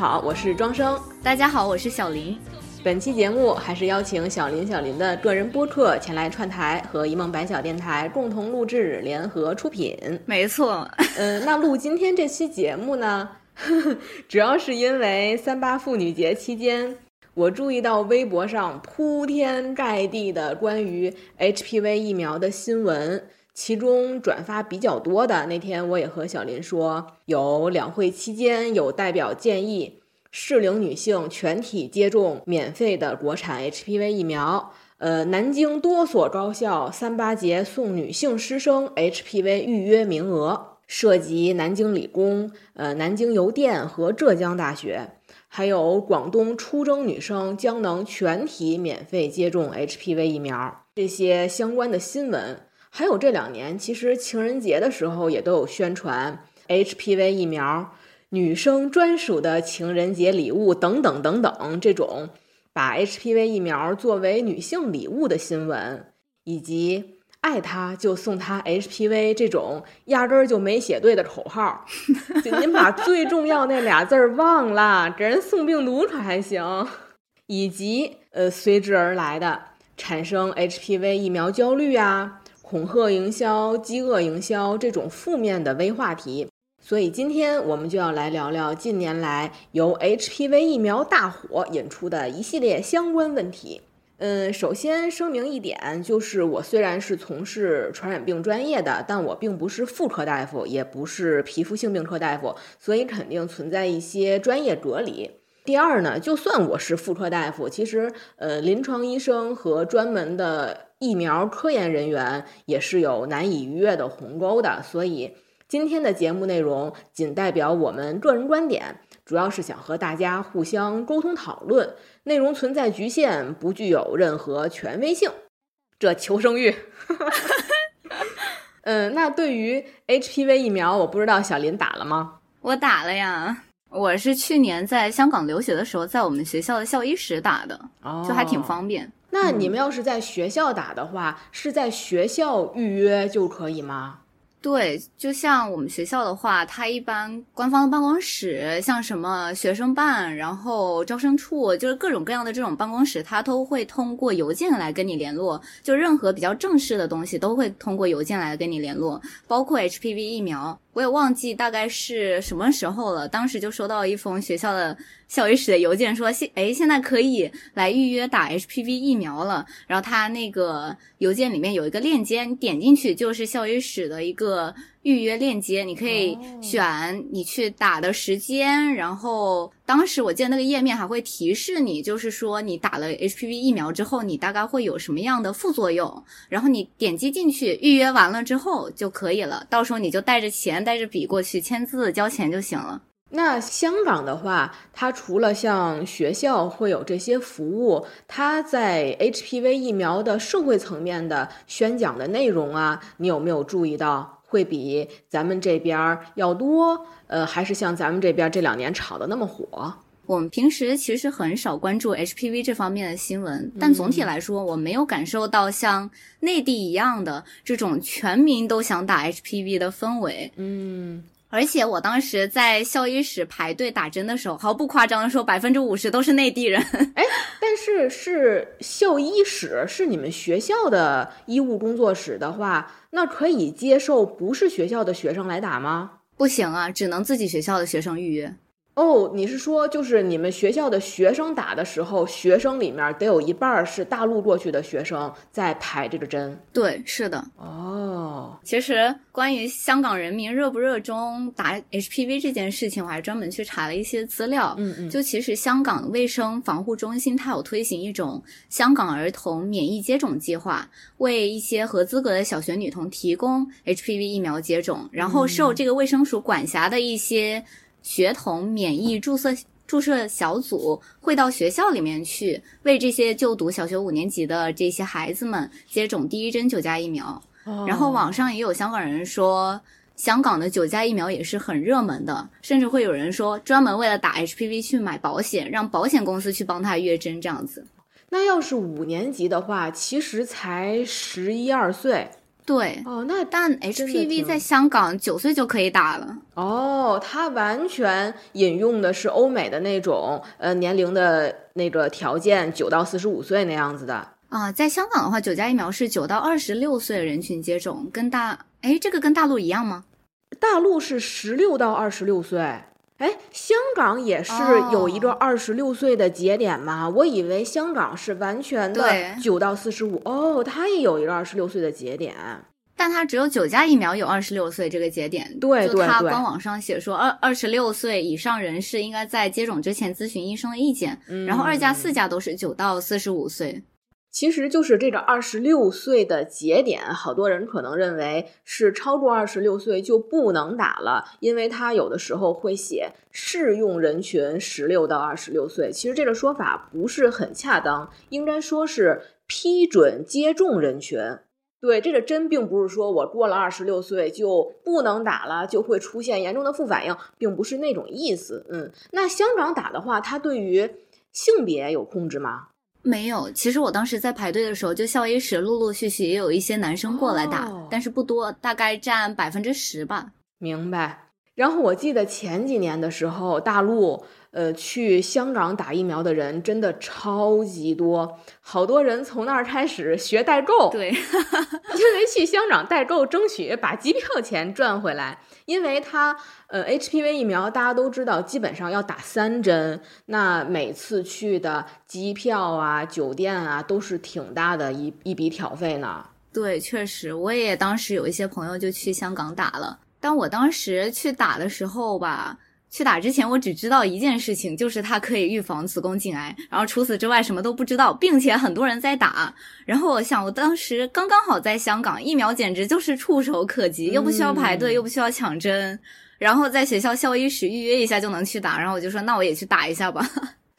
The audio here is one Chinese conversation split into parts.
家好，我是庄生。大家好，我是小林。本期节目还是邀请小林小林的个人播客前来串台，和一梦白小电台共同录制，联合出品。没错，嗯，那录今天这期节目呢，主要是因为三八妇女节期间，我注意到微博上铺天盖地的关于 HPV 疫苗的新闻，其中转发比较多的那天，我也和小林说，有两会期间有代表建议。适龄女性全体接种免费的国产 HPV 疫苗。呃，南京多所高校三八节送女性师生 HPV 预约名额，涉及南京理工、呃南京邮电和浙江大学，还有广东出征女生将能全体免费接种 HPV 疫苗。这些相关的新闻，还有这两年其实情人节的时候也都有宣传 HPV 疫苗。女生专属的情人节礼物等等等等，这种把 HPV 疫苗作为女性礼物的新闻，以及爱他就送他 HPV 这种压根儿就没写对的口号，就您把最重要那俩字儿忘了，给人送病毒可还行？以及呃随之而来的产生 HPV 疫苗焦虑啊、恐吓营销、饥饿营销这种负面的微话题。所以今天我们就要来聊聊近年来由 HPV 疫苗大火引出的一系列相关问题。嗯，首先声明一点，就是我虽然是从事传染病专业的，但我并不是妇科大夫，也不是皮肤性病科大夫，所以肯定存在一些专业隔离。第二呢，就算我是妇科大夫，其实呃，临床医生和专门的疫苗科研人员也是有难以逾越的鸿沟的，所以。今天的节目内容仅代表我们个人观点，主要是想和大家互相沟通讨论，内容存在局限，不具有任何权威性。这求生欲。嗯，那对于 HPV 疫苗，我不知道小林打了吗？我打了呀，我是去年在香港留学的时候，在我们学校的校医室打的，就还挺方便。那你们要是在学校打的话，是在学校预约就可以吗？对，就像我们学校的话，它一般官方的办公室，像什么学生办，然后招生处，就是各种各样的这种办公室，它都会通过邮件来跟你联络。就任何比较正式的东西，都会通过邮件来跟你联络，包括 HPV 疫苗。我也忘记大概是什么时候了，当时就收到一封学校的校医室的邮件，说现哎现在可以来预约打 HPV 疫苗了。然后他那个邮件里面有一个链接，你点进去就是校医室的一个。预约链接，你可以选你去打的时间，然后当时我记得那个页面还会提示你，就是说你打了 HPV 疫苗之后，你大概会有什么样的副作用，然后你点击进去预约完了之后就可以了，到时候你就带着钱带着笔过去签字交钱就行了。那香港的话，它除了像学校会有这些服务，它在 HPV 疫苗的社会层面的宣讲的内容啊，你有没有注意到？会比咱们这边要多，呃，还是像咱们这边这两年炒的那么火？我们平时其实很少关注 HPV 这方面的新闻，但总体来说，我没有感受到像内地一样的这种全民都想打 HPV 的氛围。嗯。而且我当时在校医室排队打针的时候，毫不夸张的说，百分之五十都是内地人。哎，但是是校医室，是你们学校的医务工作室的话，那可以接受不是学校的学生来打吗？不行啊，只能自己学校的学生预约。哦，你是说就是你们学校的学生打的时候，学生里面得有一半是大陆过去的学生在排这个针？对，是的。哦，其实关于香港人民热不热衷打 HPV 这件事情，我还专门去查了一些资料。嗯嗯，就其实香港卫生防护中心它有推行一种香港儿童免疫接种计划，为一些合资格的小学女童提供 HPV 疫苗接种，然后受这个卫生署管辖的一些。学童免疫注射注射小组会到学校里面去，为这些就读小学五年级的这些孩子们接种第一针九价疫苗。然后网上也有香港人说，香港的九价疫苗也是很热门的，甚至会有人说专门为了打 HPV 去买保险，让保险公司去帮他约针这样子。那要是五年级的话，其实才十一二岁。对，哦，那但 HPV 在香港九岁就可以打了。哦，它完全引用的是欧美的那种呃年龄的那个条件，九到四十五岁那样子的。啊，在香港的话，九价疫苗是九到二十六岁人群接种，跟大哎，这个跟大陆一样吗？大陆是十六到二十六岁，哎，香港也是有一个哦二十六岁的节点吗？我以为香港是完全的对九到四十五，哦，它也有一个二十六岁的节点。但它只有九价疫苗有二十六岁这个节点，对对对它官网上写说二二十六岁以上人士应该在接种之前咨询医生的意见，然后二价、四嗯价都是九到四十五岁。其实就是这个二十六岁的节点，好多人可能认为是超过二十六岁就不能打了，因为它有的时候会写适用人群十六到二十六岁。其实这个说法不是很恰当，应该说是批准接种人群。对，这个真并不是说我过了二十六岁就不能打了，就会出现严重的副反应，并不是那种意思。嗯，那香港打的话，它对于性别有控制吗？没有，其实我当时在排队的时候，就校医室陆陆续续也有一些男生过来打，哦但是不多，大概占百分之十吧。明白。然后我记得前几年的时候，大陆呃去香港打疫苗的人真的超级多，好多人从那儿开始学代购，对，因为去香港代购，争取把机票钱赚回来。因为它呃 HPV 疫苗大家都知道，基本上要打三针，那每次去的机票啊、酒店啊都是挺大的一一笔挑费呢。对，确实，我也当时有一些朋友就去香港打了，但我当时去打的时候吧，去打之前我只知道一件事情，就是它可以预防子宫颈癌，然后除此之外什么都不知道，并且很多人在打。然后我想，我当时刚刚好在香港，疫苗简直就是触手可及，又不需要排队，嗯又不需要抢针。然后在学校校医室预约一下就能去打，然后我就说那我也去打一下吧。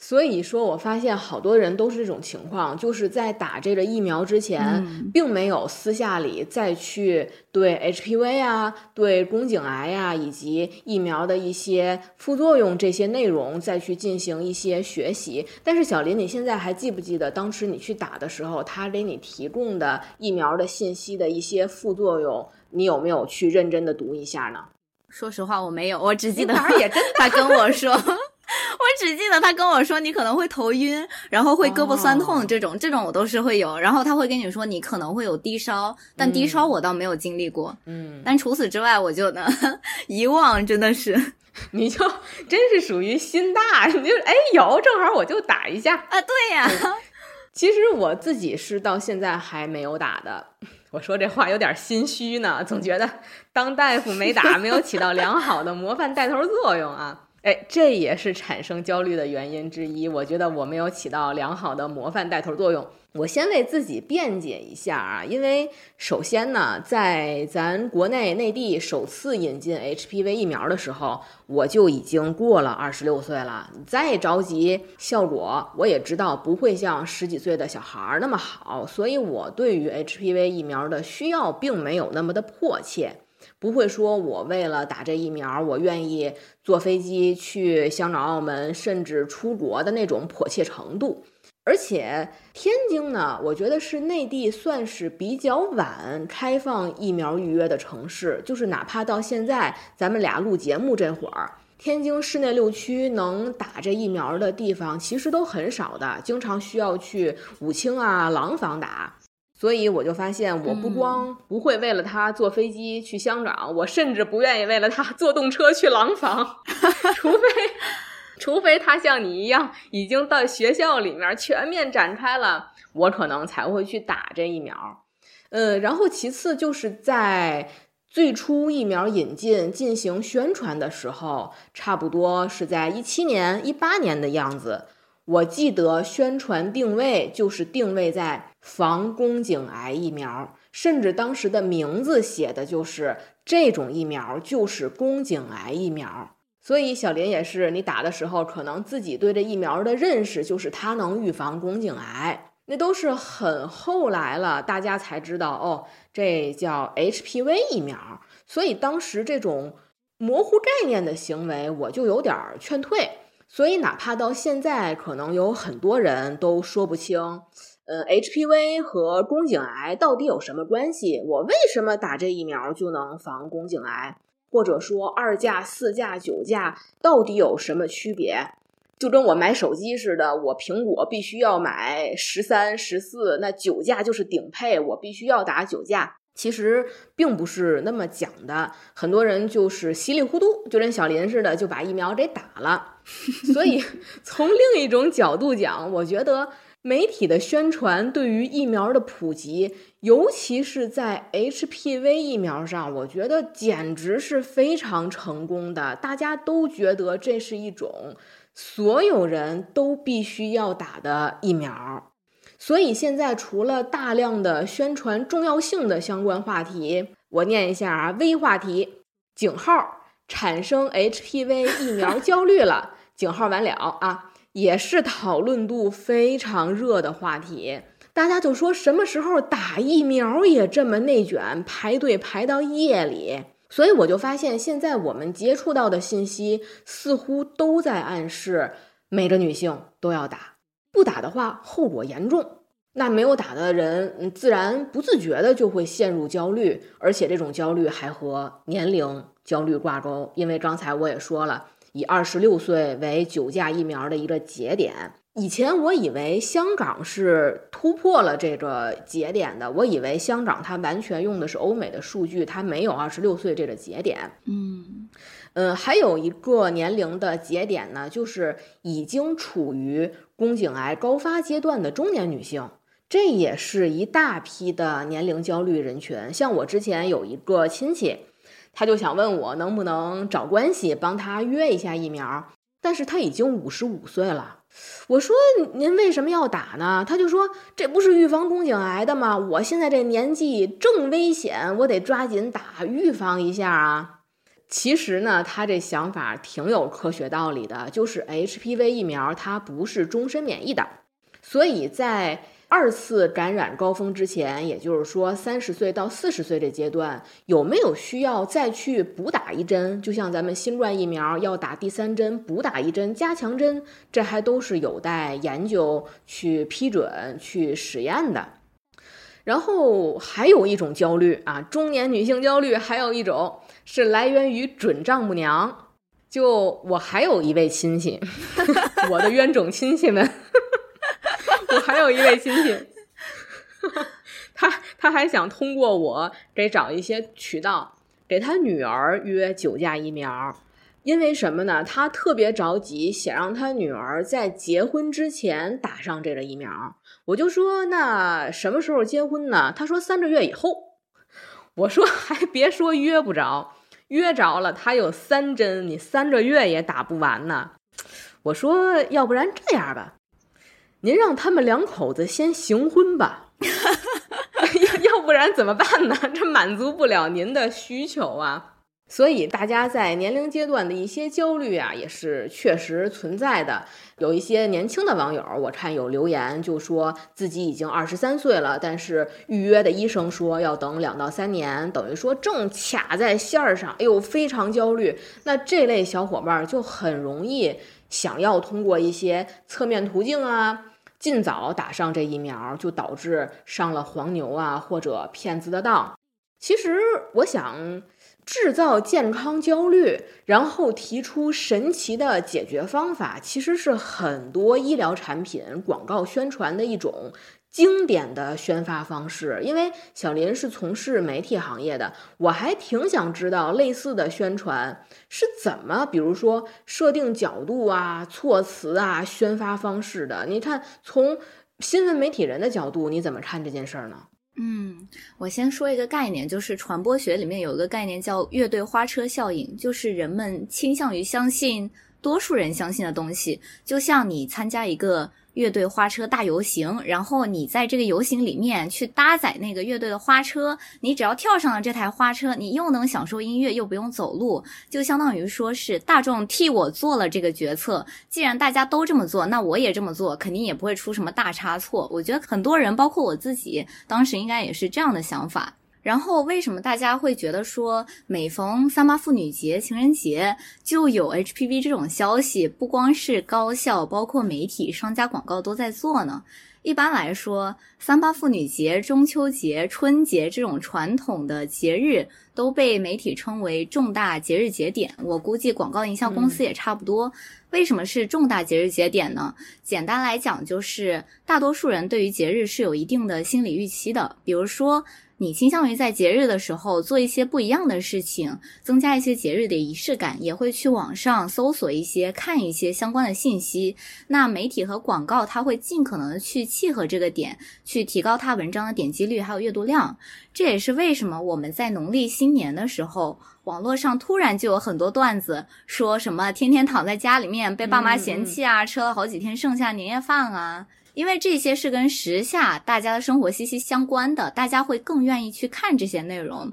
所以说我发现好多人都是这种情况，就是在打这个疫苗之前，嗯并没有私下里再去对 HPV 啊、对宫颈癌呀、以及疫苗的一些副作用这些内容再去进行一些学习。但是小林，你现在还记不记得当时你去打的时候，他给你提供的疫苗的信息的一些副作用，你有没有去认真的读一下呢？说实话，我没有，我只记得他也真他跟我说，我只记得他跟我说你可能会头晕，然后会胳膊酸痛哦这种，这种我都是会有。然后他会跟你说你可能会有低烧，但低烧我倒没有经历过。嗯，但除此之外，我就呢遗忘，真的是 你就真是属于心大，你就哎有，正好我就打一下。啊，对呀，其实我自己是到现在还没有打的。我说这话有点心虚呢，总觉得当大夫没打，没有起到良好的模范带头作用啊。哎，这也是产生焦虑的原因之一。我觉得我没有起到良好的模范带头作用。我先为自己辩解一下啊，因为首先呢，在咱国内内地首次引进 HPV 疫苗的时候，我就已经过了二十六岁了。再着急效果，我也知道不会像十几岁的小孩儿那么好，所以我对于 HPV 疫苗的需要并没有那么的迫切。不会说我为了打这疫苗，我愿意坐飞机去香港、澳门，甚至出国的那种迫切程度。而且天津呢，我觉得是内地算是比较晚开放疫苗预约的城市，就是哪怕到现在咱们俩录节目这会儿。天津市内六区能打这疫苗的地方其实都很少的，经常需要去武清啊、廊坊打。所以我就发现，我不光不会为了他坐飞机去香港，我甚至不愿意为了他坐动车去廊坊，除非，除非他像你一样已经到学校里面全面展开了，我可能才会去打这疫苗。呃，然后其次就是在最初疫苗引进进行宣传的时候，差不多是在一七年、一八年的样子。我记得宣传定位就是定位在防宫颈癌疫苗，甚至当时的名字写的就是这种疫苗就是宫颈癌疫苗。所以小林也是，你打的时候可能自己对这疫苗的认识就是它能预防宫颈癌，那都是很后来了，大家才知道哦，这叫 HPV 疫苗。所以当时这种模糊概念的行为，我就有点劝退。所以，哪怕到现在，可能有很多人都说不清，呃，HPV 和宫颈癌到底有什么关系？我为什么打这疫苗就能防宫颈癌？或者说二价、四价、九价到底有什么区别？就跟我买手机似的，我苹果必须要买十三、十四，那九价就是顶配，我必须要打九价。其实并不是那么讲的，很多人就是稀里糊涂，就跟小林似的就把疫苗给打了。所以从另一种角度讲，我觉得媒体的宣传对于疫苗的普及，尤其是在 HPV 疫苗上，我觉得简直是非常成功的。大家都觉得这是一种。所有人都必须要打的疫苗，所以现在除了大量的宣传重要性的相关话题，我念一下啊，微话题：井号产生 HPV 疫苗焦虑了，井号完了啊，也是讨论度非常热的话题。大家就说什么时候打疫苗也这么内卷，排队排到夜里。所以我就发现，现在我们接触到的信息似乎都在暗示每个女性都要打，不打的话后果严重。那没有打的人，自然不自觉的就会陷入焦虑，而且这种焦虑还和年龄焦虑挂钩。因为刚才我也说了，以二十六岁为九价疫苗的一个节点。以前我以为香港是突破了这个节点的，我以为香港它完全用的是欧美的数据，它没有二十六岁这个节点。嗯，呃，还有一个年龄的节点呢，就是已经处于宫颈癌高发阶段的中年女性，这也是一大批的年龄焦虑人群。像我之前有一个亲戚，他就想问我能不能找关系帮他约一下疫苗，但是他已经五十五岁了。我说您为什么要打呢？他就说这不是预防宫颈癌的吗？我现在这年纪正危险，我得抓紧打，预防一下啊。其实呢，他这想法挺有科学道理的，就是 HPV 疫苗它不是终身免疫的，所以在。二次感染高峰之前，也就是说三十岁到四十岁这阶段，有没有需要再去补打一针？就像咱们新冠疫苗要打第三针，补打一针加强针，这还都是有待研究去批准去实验的。然后还有一种焦虑啊，中年女性焦虑，还有一种是来源于准丈母娘。就我还有一位亲戚，我的冤种亲戚们。有一位亲戚，他他还想通过我给找一些渠道，给他女儿约九价疫苗，因为什么呢？他特别着急，想让他女儿在结婚之前打上这个疫苗。我就说，那什么时候结婚呢？他说三个月以后。我说还别说约不着，约着了他有三针，你三个月也打不完呢。我说，要不然这样吧。您让他们两口子先行婚吧，要要不然怎么办呢？这满足不了您的需求啊。所以大家在年龄阶段的一些焦虑啊，也是确实存在的。有一些年轻的网友，我看有留言就说自己已经二十三岁了，但是预约的医生说要等两到三年，等于说正卡在线儿上，哎呦，非常焦虑。那这类小伙伴就很容易想要通过一些侧面途径啊。尽早打上这疫苗，就导致上了黄牛啊或者骗子的当。其实我想制造健康焦虑，然后提出神奇的解决方法，其实是很多医疗产品广告宣传的一种。经典的宣发方式，因为小林是从事媒体行业的，我还挺想知道类似的宣传是怎么，比如说设定角度啊、措辞啊、宣发方式的。你看，从新闻媒体人的角度，你怎么看这件事儿呢？嗯，我先说一个概念，就是传播学里面有一个概念叫“乐队花车效应”，就是人们倾向于相信多数人相信的东西，就像你参加一个。乐队花车大游行，然后你在这个游行里面去搭载那个乐队的花车，你只要跳上了这台花车，你又能享受音乐，又不用走路，就相当于说是大众替我做了这个决策。既然大家都这么做，那我也这么做，肯定也不会出什么大差错。我觉得很多人，包括我自己，当时应该也是这样的想法。然后为什么大家会觉得说每逢三八妇女节、情人节就有 HPV 这种消息？不光是高校，包括媒体、商家广告都在做呢。一般来说，三八妇女节、中秋节、春节这种传统的节日都被媒体称为重大节日节点。我估计广告营销公司也差不多。为什么是重大节日节点呢？简单来讲，就是大多数人对于节日是有一定的心理预期的。比如说。你倾向于在节日的时候做一些不一样的事情，增加一些节日的仪式感，也会去网上搜索一些、看一些相关的信息。那媒体和广告，它会尽可能的去契合这个点，去提高它文章的点击率还有阅读量。这也是为什么我们在农历新年的时候，网络上突然就有很多段子，说什么天天躺在家里面被爸妈嫌弃啊，吃了好几天剩下年夜饭啊。因为这些是跟时下大家的生活息息相关的，大家会更愿意去看这些内容。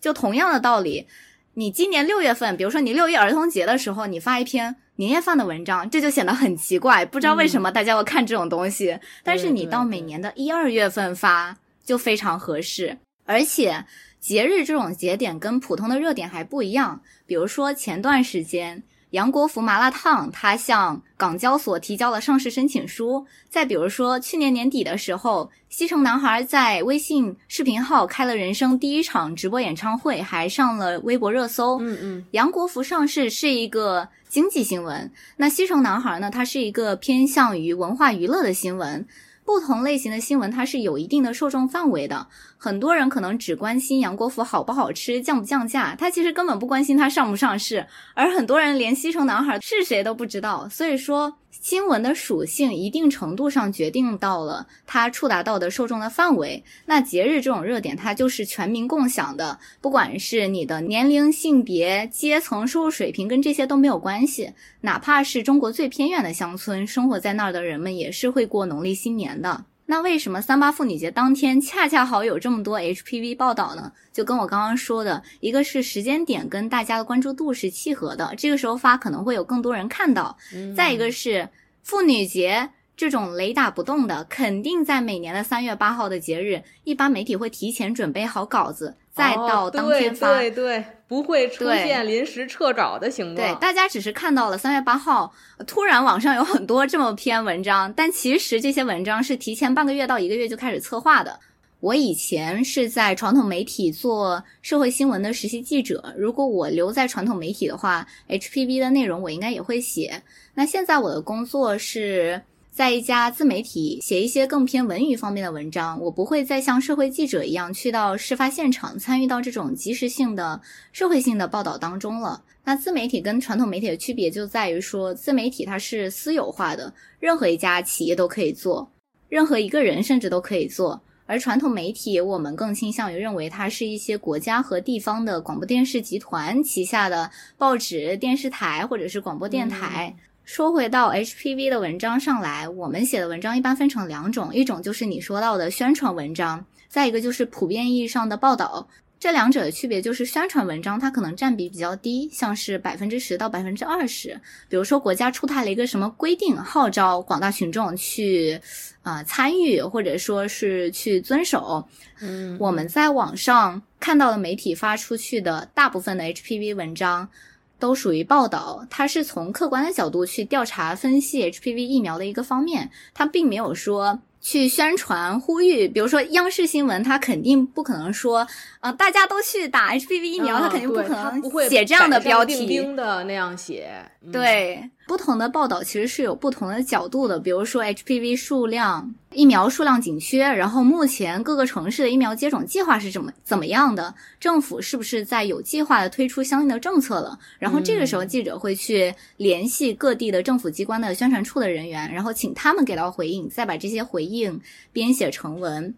就同样的道理，你今年六月份，比如说你六一儿童节的时候，你发一篇年夜饭的文章，这就显得很奇怪，不知道为什么大家会看这种东西。但是你到每年的一二月份发，就非常合适。而且节日这种节点跟普通的热点还不一样，比如说前段时间。杨国福麻辣烫，他向港交所提交了上市申请书。再比如说，去年年底的时候，西城男孩在微信视频号开了人生第一场直播演唱会，还上了微博热搜。嗯嗯，杨国福上市是一个经济新闻，那西城男孩呢，它是一个偏向于文化娱乐的新闻。不同类型的新闻，它是有一定的受众范围的。很多人可能只关心杨国福好不好吃、降不降价，他其实根本不关心他上不上市。而很多人连西城男孩是谁都不知道。所以说。新闻的属性一定程度上决定到了它触达到的受众的范围。那节日这种热点，它就是全民共享的，不管是你的年龄、性别、阶层、收入水平，跟这些都没有关系。哪怕是中国最偏远的乡村，生活在那儿的人们也是会过农历新年的。那为什么三八妇女节当天恰恰好有这么多 HPV 报道呢？就跟我刚刚说的，一个是时间点跟大家的关注度是契合的，这个时候发可能会有更多人看到；再一个是妇女节。这种雷打不动的，肯定在每年的三月八号的节日，一般媒体会提前准备好稿子，再到当天发。对对，不会出现临时撤稿的情况。对，大家只是看到了三月八号，突然网上有很多这么篇文章，但其实这些文章是提前半个月到一个月就开始策划的。我以前是在传统媒体做社会新闻的实习记者，如果我留在传统媒体的话，HPV 的内容我应该也会写。那现在我的工作是。在一家自媒体写一些更偏文娱方面的文章，我不会再像社会记者一样去到事发现场，参与到这种即时性的社会性的报道当中了。那自媒体跟传统媒体的区别就在于说，自媒体它是私有化的，任何一家企业都可以做，任何一个人甚至都可以做。而传统媒体，我们更倾向于认为它是一些国家和地方的广播电视集团旗下的报纸、电视台或者是广播电台。说回到 HPV 的文章上来，我们写的文章一般分成两种，一种就是你说到的宣传文章，再一个就是普遍意义上的报道。这两者的区别就是，宣传文章它可能占比比较低，像是百分之十到百分之二十。比如说国家出台了一个什么规定，号召广大群众去啊参与，或者说是去遵守。嗯，我们在网上看到的媒体发出去的大部分的 HPV 文章。都属于报道，它是从客观的角度去调查分析 HPV 疫苗的一个方面，它并没有说去宣传呼吁。比如说央视新闻，他肯定不可能说，啊，大家都去打 HPV 疫苗，它肯定不可能写这样的标题的那样写，对。不同的报道其实是有不同的角度的，比如说 HPV 数量、疫苗数量紧缺，然后目前各个城市的疫苗接种计划是怎么怎么样的，政府是不是在有计划的推出相应的政策了？然后这个时候记者会去联系各地的政府机关的宣传处的人员，然后请他们给到回应，再把这些回应编写成文。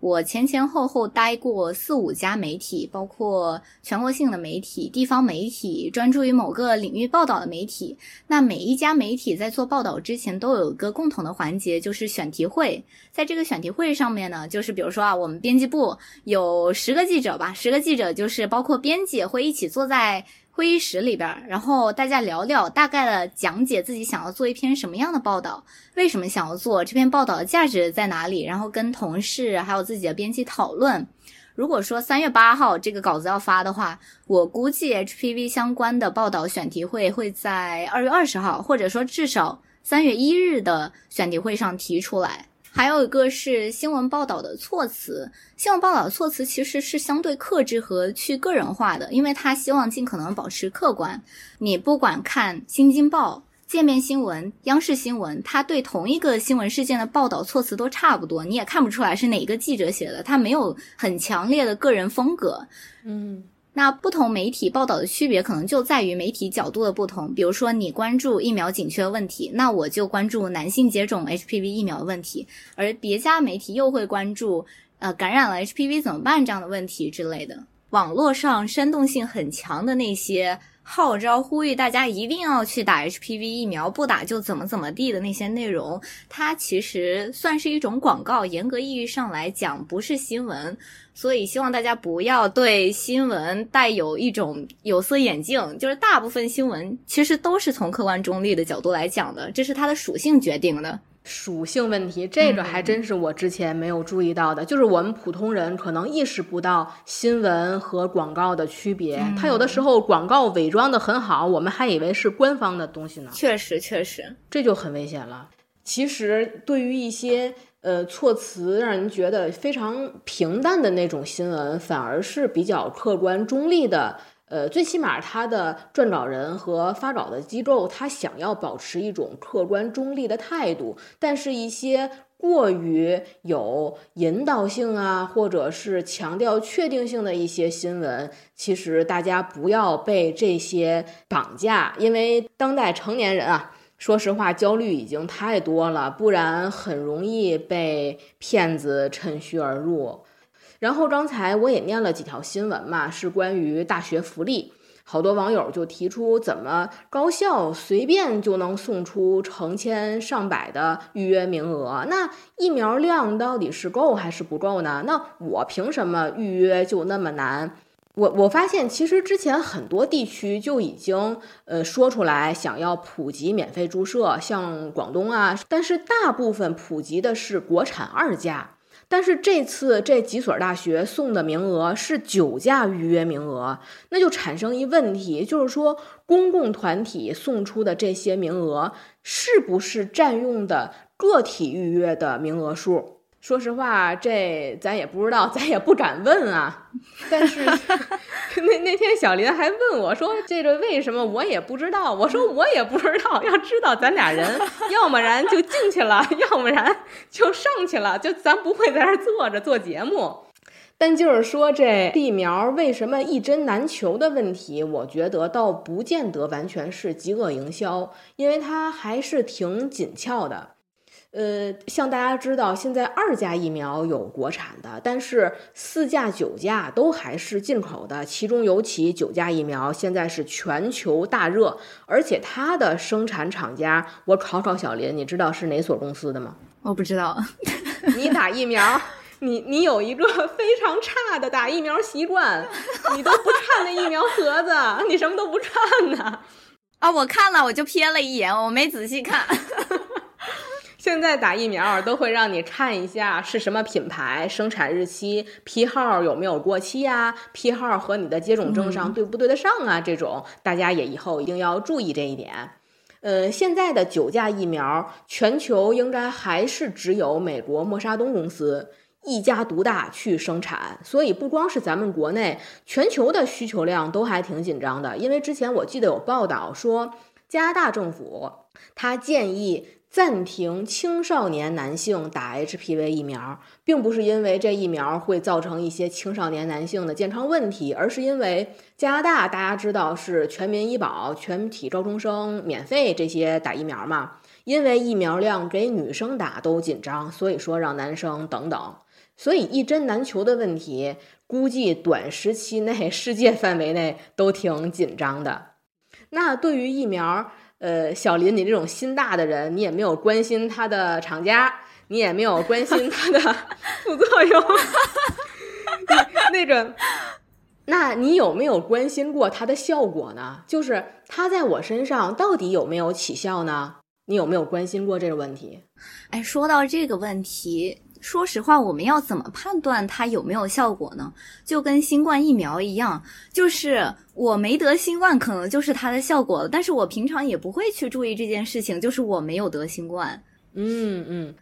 我前前后后待过四五家媒体，包括全国性的媒体、地方媒体、专注于某个领域报道的媒体。那每一家媒体在做报道之前，都有一个共同的环节，就是选题会。在这个选题会上面呢，就是比如说啊，我们编辑部有十个记者吧，十个记者就是包括编辑会一起坐在。会议室里边，然后大家聊聊，大概的讲解自己想要做一篇什么样的报道，为什么想要做这篇报道的价值在哪里，然后跟同事还有自己的编辑讨论。如果说三月八号这个稿子要发的话，我估计 HPV 相关的报道选题会会在二月二十号，或者说至少三月一日的选题会上提出来。还有一个是新闻报道的措辞，新闻报道的措辞其实是相对克制和去个人化的，因为他希望尽可能保持客观。你不管看《新京报》。界面新闻、央视新闻，他对同一个新闻事件的报道措辞都差不多，你也看不出来是哪个记者写的，他没有很强烈的个人风格。嗯，那不同媒体报道的区别可能就在于媒体角度的不同。比如说，你关注疫苗紧缺问题，那我就关注男性接种 HPV 疫苗的问题，而别家媒体又会关注呃感染了 HPV 怎么办这样的问题之类的。网络上煽动性很强的那些。号召呼吁大家一定要去打 HPV 疫苗，不打就怎么怎么地的那些内容，它其实算是一种广告，严格意义上来讲不是新闻，所以希望大家不要对新闻带有一种有色眼镜，就是大部分新闻其实都是从客观中立的角度来讲的，这是它的属性决定的。属性问题，这个还真是我之前没有注意到的。就是我们普通人可能意识不到新闻和广告的区别，它有的时候广告伪装的很好，我们还以为是官方的东西呢。确实，确实，这就很危险了。其实，对于一些呃措辞让人觉得非常平淡的那种新闻，反而是比较客观中立的。呃，最起码他的撰稿人和发稿的机构，他想要保持一种客观中立的态度，但是，一些过于有引导性啊，或者是强调确定性的一些新闻，其实大家不要被这些绑架，因为当代成年人啊，说实话，焦虑已经太多了，不然很容易被骗子趁虚而入。然后刚才我也念了几条新闻嘛，是关于大学福利，好多网友就提出怎么高校随便就能送出成千上百的预约名额，那疫苗量到底是够还是不够呢？那我凭什么预约就那么难？我我发现其实之前很多地区就已经呃说出来想要普及免费注射，像广东啊，但是大部分普及的是国产二价。但是这次这几所大学送的名额是九价预约名额，那就产生一问题，就是说公共团体送出的这些名额是不是占用的个体预约的名额数？说实话，这咱也不知道，咱也不敢问啊。但是那那天小林还问我说：“这个为什么？”我也不知道。我说：“我也不知道。要知道，咱俩人要么然就进去了，要么然就上去了，就咱不会在这坐着做节目。但就是说，这疫苗为什么一针难求的问题，我觉得倒不见得完全是饥饿营销，因为它还是挺紧俏的。呃，像大家知道，现在二价疫苗有国产的，但是四价、九价都还是进口的。其中尤其九价疫苗现在是全球大热，而且它的生产厂家，我考考小林，你知道是哪所公司的吗？我不知道。你打疫苗，你你有一个非常差的打疫苗习惯，你都不看那疫苗盒子，你什么都不看呢？啊，我看了，我就瞥了一眼，我没仔细看。现在打疫苗都会让你看一下是什么品牌、生产日期、批号有没有过期呀？批号和你的接种证上对不对得上啊？这种大家也以后一定要注意这一点。呃，现在的九价疫苗，全球应该还是只有美国默沙东公司一家独大去生产，所以不光是咱们国内，全球的需求量都还挺紧张的。因为之前我记得有报道说，加拿大政府他建议。暂停青少年男性打 HPV 疫苗，并不是因为这疫苗会造成一些青少年男性的健康问题，而是因为加拿大大家知道是全民医保、全体高中生免费这些打疫苗嘛，因为疫苗量给女生打都紧张，所以说让男生等等，所以一针难求的问题，估计短时期内 世界范围内都挺紧张的。那对于疫苗。呃，小林，你这种心大的人，你也没有关心他的厂家，你也没有关心他的 副作用。那个，那你有没有关心过它的效果呢？就是它在我身上到底有没有起效呢？你有没有关心过这个问题？哎，说到这个问题。说实话，我们要怎么判断它有没有效果呢？就跟新冠疫苗一样，就是我没得新冠，可能就是它的效果了，但是我平常也不会去注意这件事情，就是我没有得新冠。嗯嗯，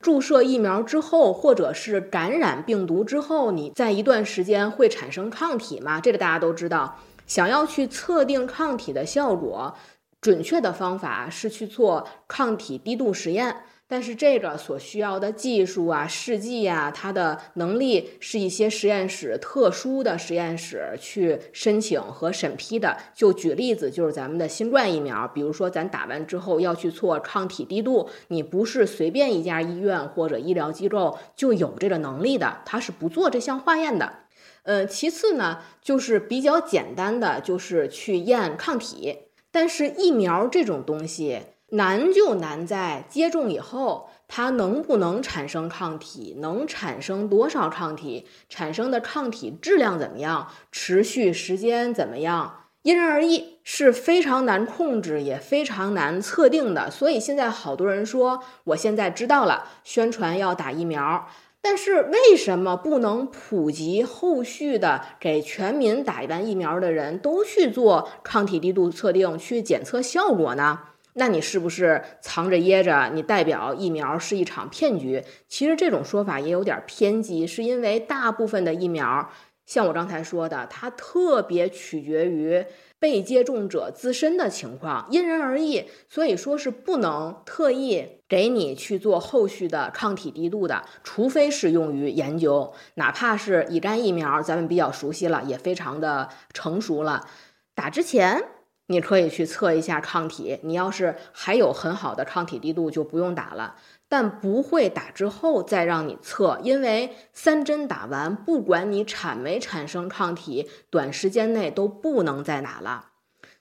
注射疫苗之后，或者是感染病毒之后，你在一段时间会产生抗体吗？这个大家都知道。想要去测定抗体的效果，准确的方法是去做抗体低度实验。但是这个所需要的技术啊、试剂啊，它的能力是一些实验室特殊的实验室去申请和审批的。就举例子，就是咱们的新冠疫苗，比如说咱打完之后要去做抗体低度，你不是随便一家医院或者医疗机构就有这个能力的，它是不做这项化验的。呃，其次呢，就是比较简单的，就是去验抗体。但是疫苗这种东西。难就难在接种以后，它能不能产生抗体，能产生多少抗体，产生的抗体质量怎么样，持续时间怎么样，因人而异，是非常难控制，也非常难测定的。所以现在好多人说，我现在知道了，宣传要打疫苗，但是为什么不能普及后续的给全民打一完疫苗的人都去做抗体低度测定，去检测效果呢？那你是不是藏着掖着？你代表疫苗是一场骗局？其实这种说法也有点偏激，是因为大部分的疫苗，像我刚才说的，它特别取决于被接种者自身的情况，因人而异，所以说是不能特意给你去做后续的抗体低度的，除非是用于研究，哪怕是乙肝疫苗，咱们比较熟悉了，也非常的成熟了，打之前。你可以去测一下抗体，你要是还有很好的抗体力度，就不用打了。但不会打之后再让你测，因为三针打完，不管你产没产生抗体，短时间内都不能再打了。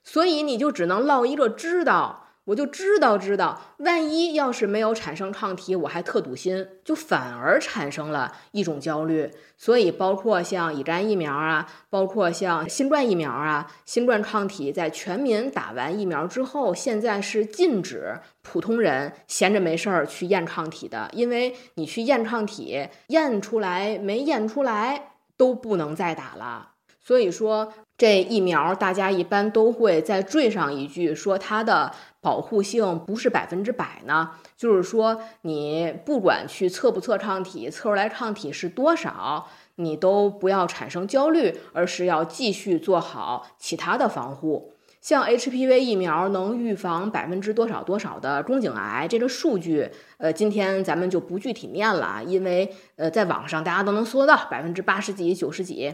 所以你就只能落一个知道。我就知道，知道，万一要是没有产生抗体，我还特堵心，就反而产生了一种焦虑。所以，包括像乙肝疫苗啊，包括像新冠疫苗啊，新冠抗体在全民打完疫苗之后，现在是禁止普通人闲着没事儿去验抗体的，因为你去验抗体，验出来没验出来都不能再打了。所以说，这疫苗大家一般都会再缀上一句，说它的。保护性不是百分之百呢，就是说你不管去测不测抗体，测出来抗体是多少，你都不要产生焦虑，而是要继续做好其他的防护。像 HPV 疫苗能预防百分之多少多少的宫颈癌这个数据，呃，今天咱们就不具体念了，因为呃，在网上大家都能搜到百分之八十几、九十几。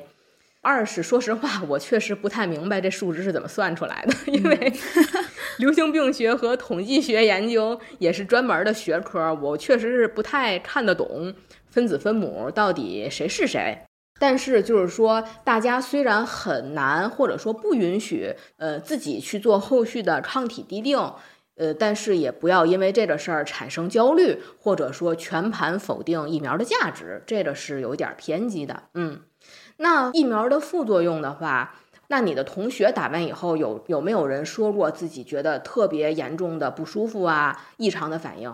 二是说实话，我确实不太明白这数值是怎么算出来的，因为 流行病学和统计学研究也是专门的学科，我确实是不太看得懂分子分母到底谁是谁。但是就是说，大家虽然很难或者说不允许，呃，自己去做后续的抗体滴定，呃，但是也不要因为这个事儿产生焦虑，或者说全盘否定疫苗的价值，这个是有点偏激的，嗯。那疫苗的副作用的话，那你的同学打完以后有有没有人说过自己觉得特别严重的不舒服啊、异常的反应？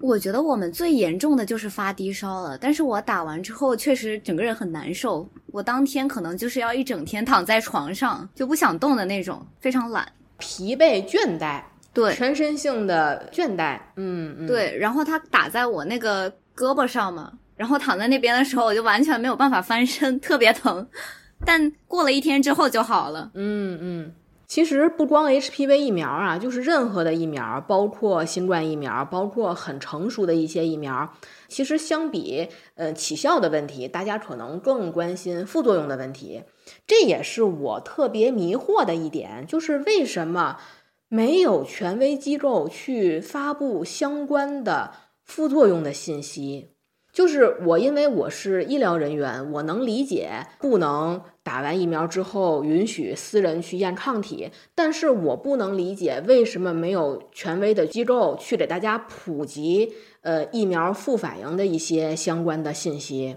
我觉得我们最严重的就是发低烧了，但是我打完之后确实整个人很难受，我当天可能就是要一整天躺在床上就不想动的那种，非常懒、疲惫、倦怠，对，全身性的倦怠，嗯嗯，对，然后它打在我那个胳膊上嘛。然后躺在那边的时候，我就完全没有办法翻身，特别疼。但过了一天之后就好了。嗯嗯，其实不光 HPV 疫苗啊，就是任何的疫苗，包括新冠疫苗，包括很成熟的一些疫苗，其实相比呃起效的问题，大家可能更关心副作用的问题。这也是我特别迷惑的一点，就是为什么没有权威机构去发布相关的副作用的信息？就是我，因为我是医疗人员，我能理解不能打完疫苗之后允许私人去验抗体，但是我不能理解为什么没有权威的机构去给大家普及呃疫苗副反应的一些相关的信息。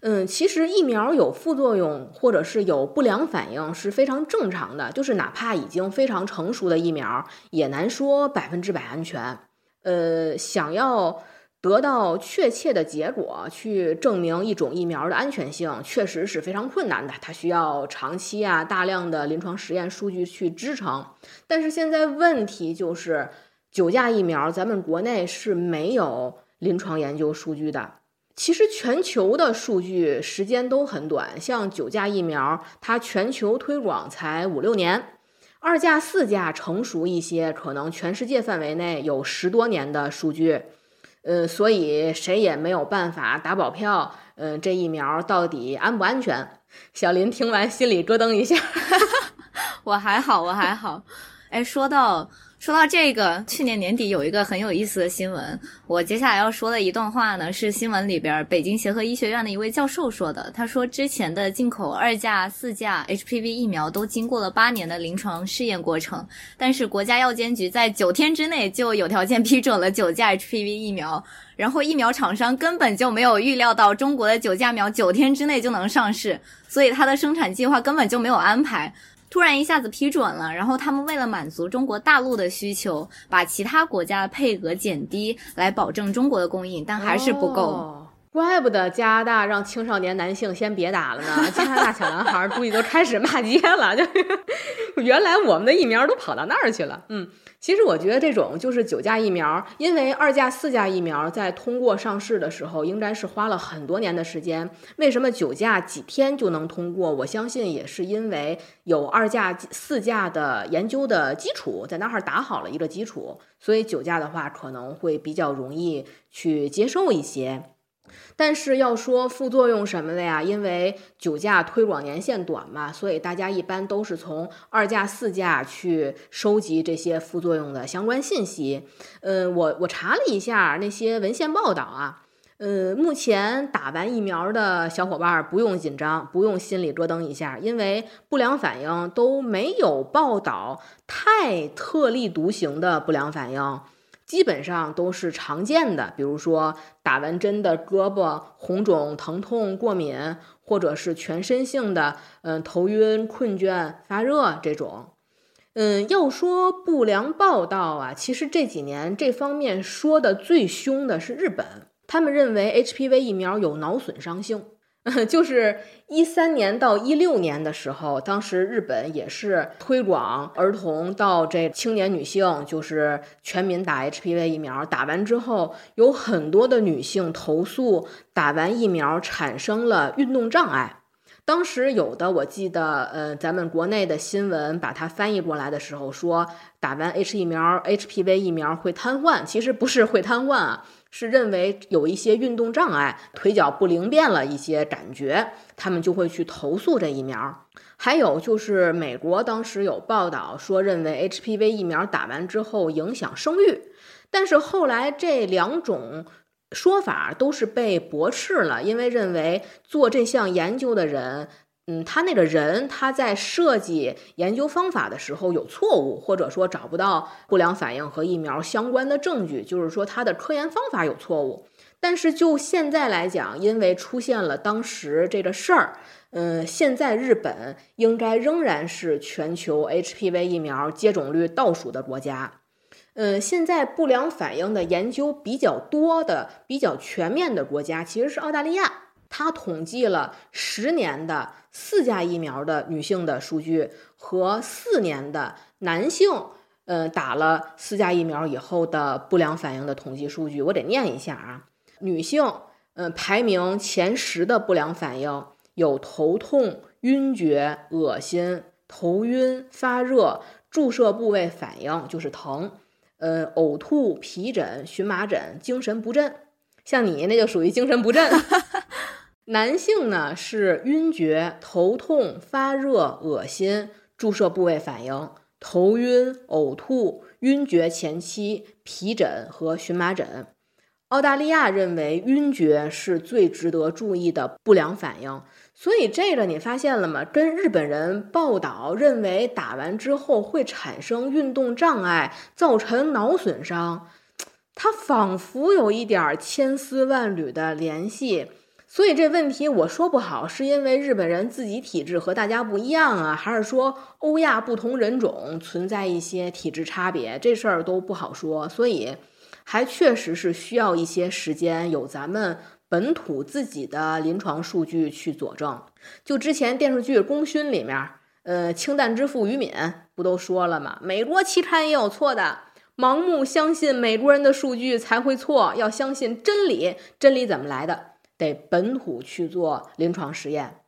嗯，其实疫苗有副作用或者是有不良反应是非常正常的，就是哪怕已经非常成熟的疫苗，也难说百分之百安全。呃，想要。得到确切的结果去证明一种疫苗的安全性，确实是非常困难的。它需要长期啊大量的临床实验数据去支撑。但是现在问题就是，九价疫苗咱们国内是没有临床研究数据的。其实全球的数据时间都很短，像九价疫苗，它全球推广才五六年。二价、四价成熟一些，可能全世界范围内有十多年的数据，呃，所以谁也没有办法打保票，嗯，这疫苗到底安不安全？小林听完心里咯噔一下，我还好，我还好。哎，说到。说到这个，去年年底有一个很有意思的新闻。我接下来要说的一段话呢，是新闻里边北京协和医学院的一位教授说的。他说，之前的进口二价、四价 HPV 疫苗都经过了八年的临床试验过程，但是国家药监局在九天之内就有条件批准了九价 HPV 疫苗，然后疫苗厂商根本就没有预料到中国的九价苗九天之内就能上市，所以它的生产计划根本就没有安排。突然一下子批准了，然后他们为了满足中国大陆的需求，把其他国家的配额减低，来保证中国的供应，但还是不够。怪不得加拿大让青少年男性先别打了呢，加拿大小男孩估计都开始骂街了，就原来我们的疫苗都跑到那儿去了，嗯。其实我觉得这种就是九价疫苗，因为二价、四价疫苗在通过上市的时候，应该是花了很多年的时间。为什么九价几天就能通过？我相信也是因为有二价、四价的研究的基础，在那儿打好了一个基础，所以九价的话可能会比较容易去接受一些。但是要说副作用什么的呀，因为九价推广年限短嘛，所以大家一般都是从二价、四价去收集这些副作用的相关信息。嗯，我我查了一下那些文献报道啊，呃，目前打完疫苗的小伙伴不用紧张，不用心里咯噔一下，因为不良反应都没有报道太特立独行的不良反应。基本上都是常见的，比如说打完针的胳膊红肿、疼痛、过敏，或者是全身性的，嗯，头晕、困倦、发热这种。嗯，要说不良报道啊，其实这几年这方面说的最凶的是日本，他们认为 HPV 疫苗有脑损伤性。就是一三年到一六年的时候，当时日本也是推广儿童到这青年女性，就是全民打 HPV 疫苗。打完之后，有很多的女性投诉打完疫苗产生了运动障碍。当时有的我记得，呃，咱们国内的新闻把它翻译过来的时候说，打完 H 疫苗 HPV 疫苗会瘫痪，其实不是会瘫痪啊。是认为有一些运动障碍，腿脚不灵便了一些感觉，他们就会去投诉这疫苗。还有就是美国当时有报道说，认为 HPV 疫苗打完之后影响生育，但是后来这两种说法都是被驳斥了，因为认为做这项研究的人。嗯，他那个人他在设计研究方法的时候有错误，或者说找不到不良反应和疫苗相关的证据，就是说他的科研方法有错误。但是就现在来讲，因为出现了当时这个事儿，嗯，现在日本应该仍然是全球 HPV 疫苗接种率倒数的国家。嗯，现在不良反应的研究比较多的、比较全面的国家其实是澳大利亚。他统计了十年的四价疫苗的女性的数据和四年的男性，呃，打了四价疫苗以后的不良反应的统计数据，我得念一下啊。女性，嗯，排名前十的不良反应有头痛、晕厥、恶心、头晕、发热、注射部位反应就是疼，呃，呕吐、皮疹、荨麻疹、精神不振。像你那就属于精神不振。男性呢是晕厥、头痛、发热、恶心、注射部位反应、头晕、呕吐、晕厥前期、皮疹和荨麻疹。澳大利亚认为晕厥是最值得注意的不良反应，所以这个你发现了吗？跟日本人报道认为打完之后会产生运动障碍，造成脑损伤，它仿佛有一点千丝万缕的联系。所以这问题我说不好，是因为日本人自己体质和大家不一样啊，还是说欧亚不同人种存在一些体质差别？这事儿都不好说。所以，还确实是需要一些时间，有咱们本土自己的临床数据去佐证。就之前电视剧《功勋》里面，呃，氢弹之父于敏不都说了吗？美国期刊也有错的，盲目相信美国人的数据才会错，要相信真理。真理怎么来的？得本土去做临床实验。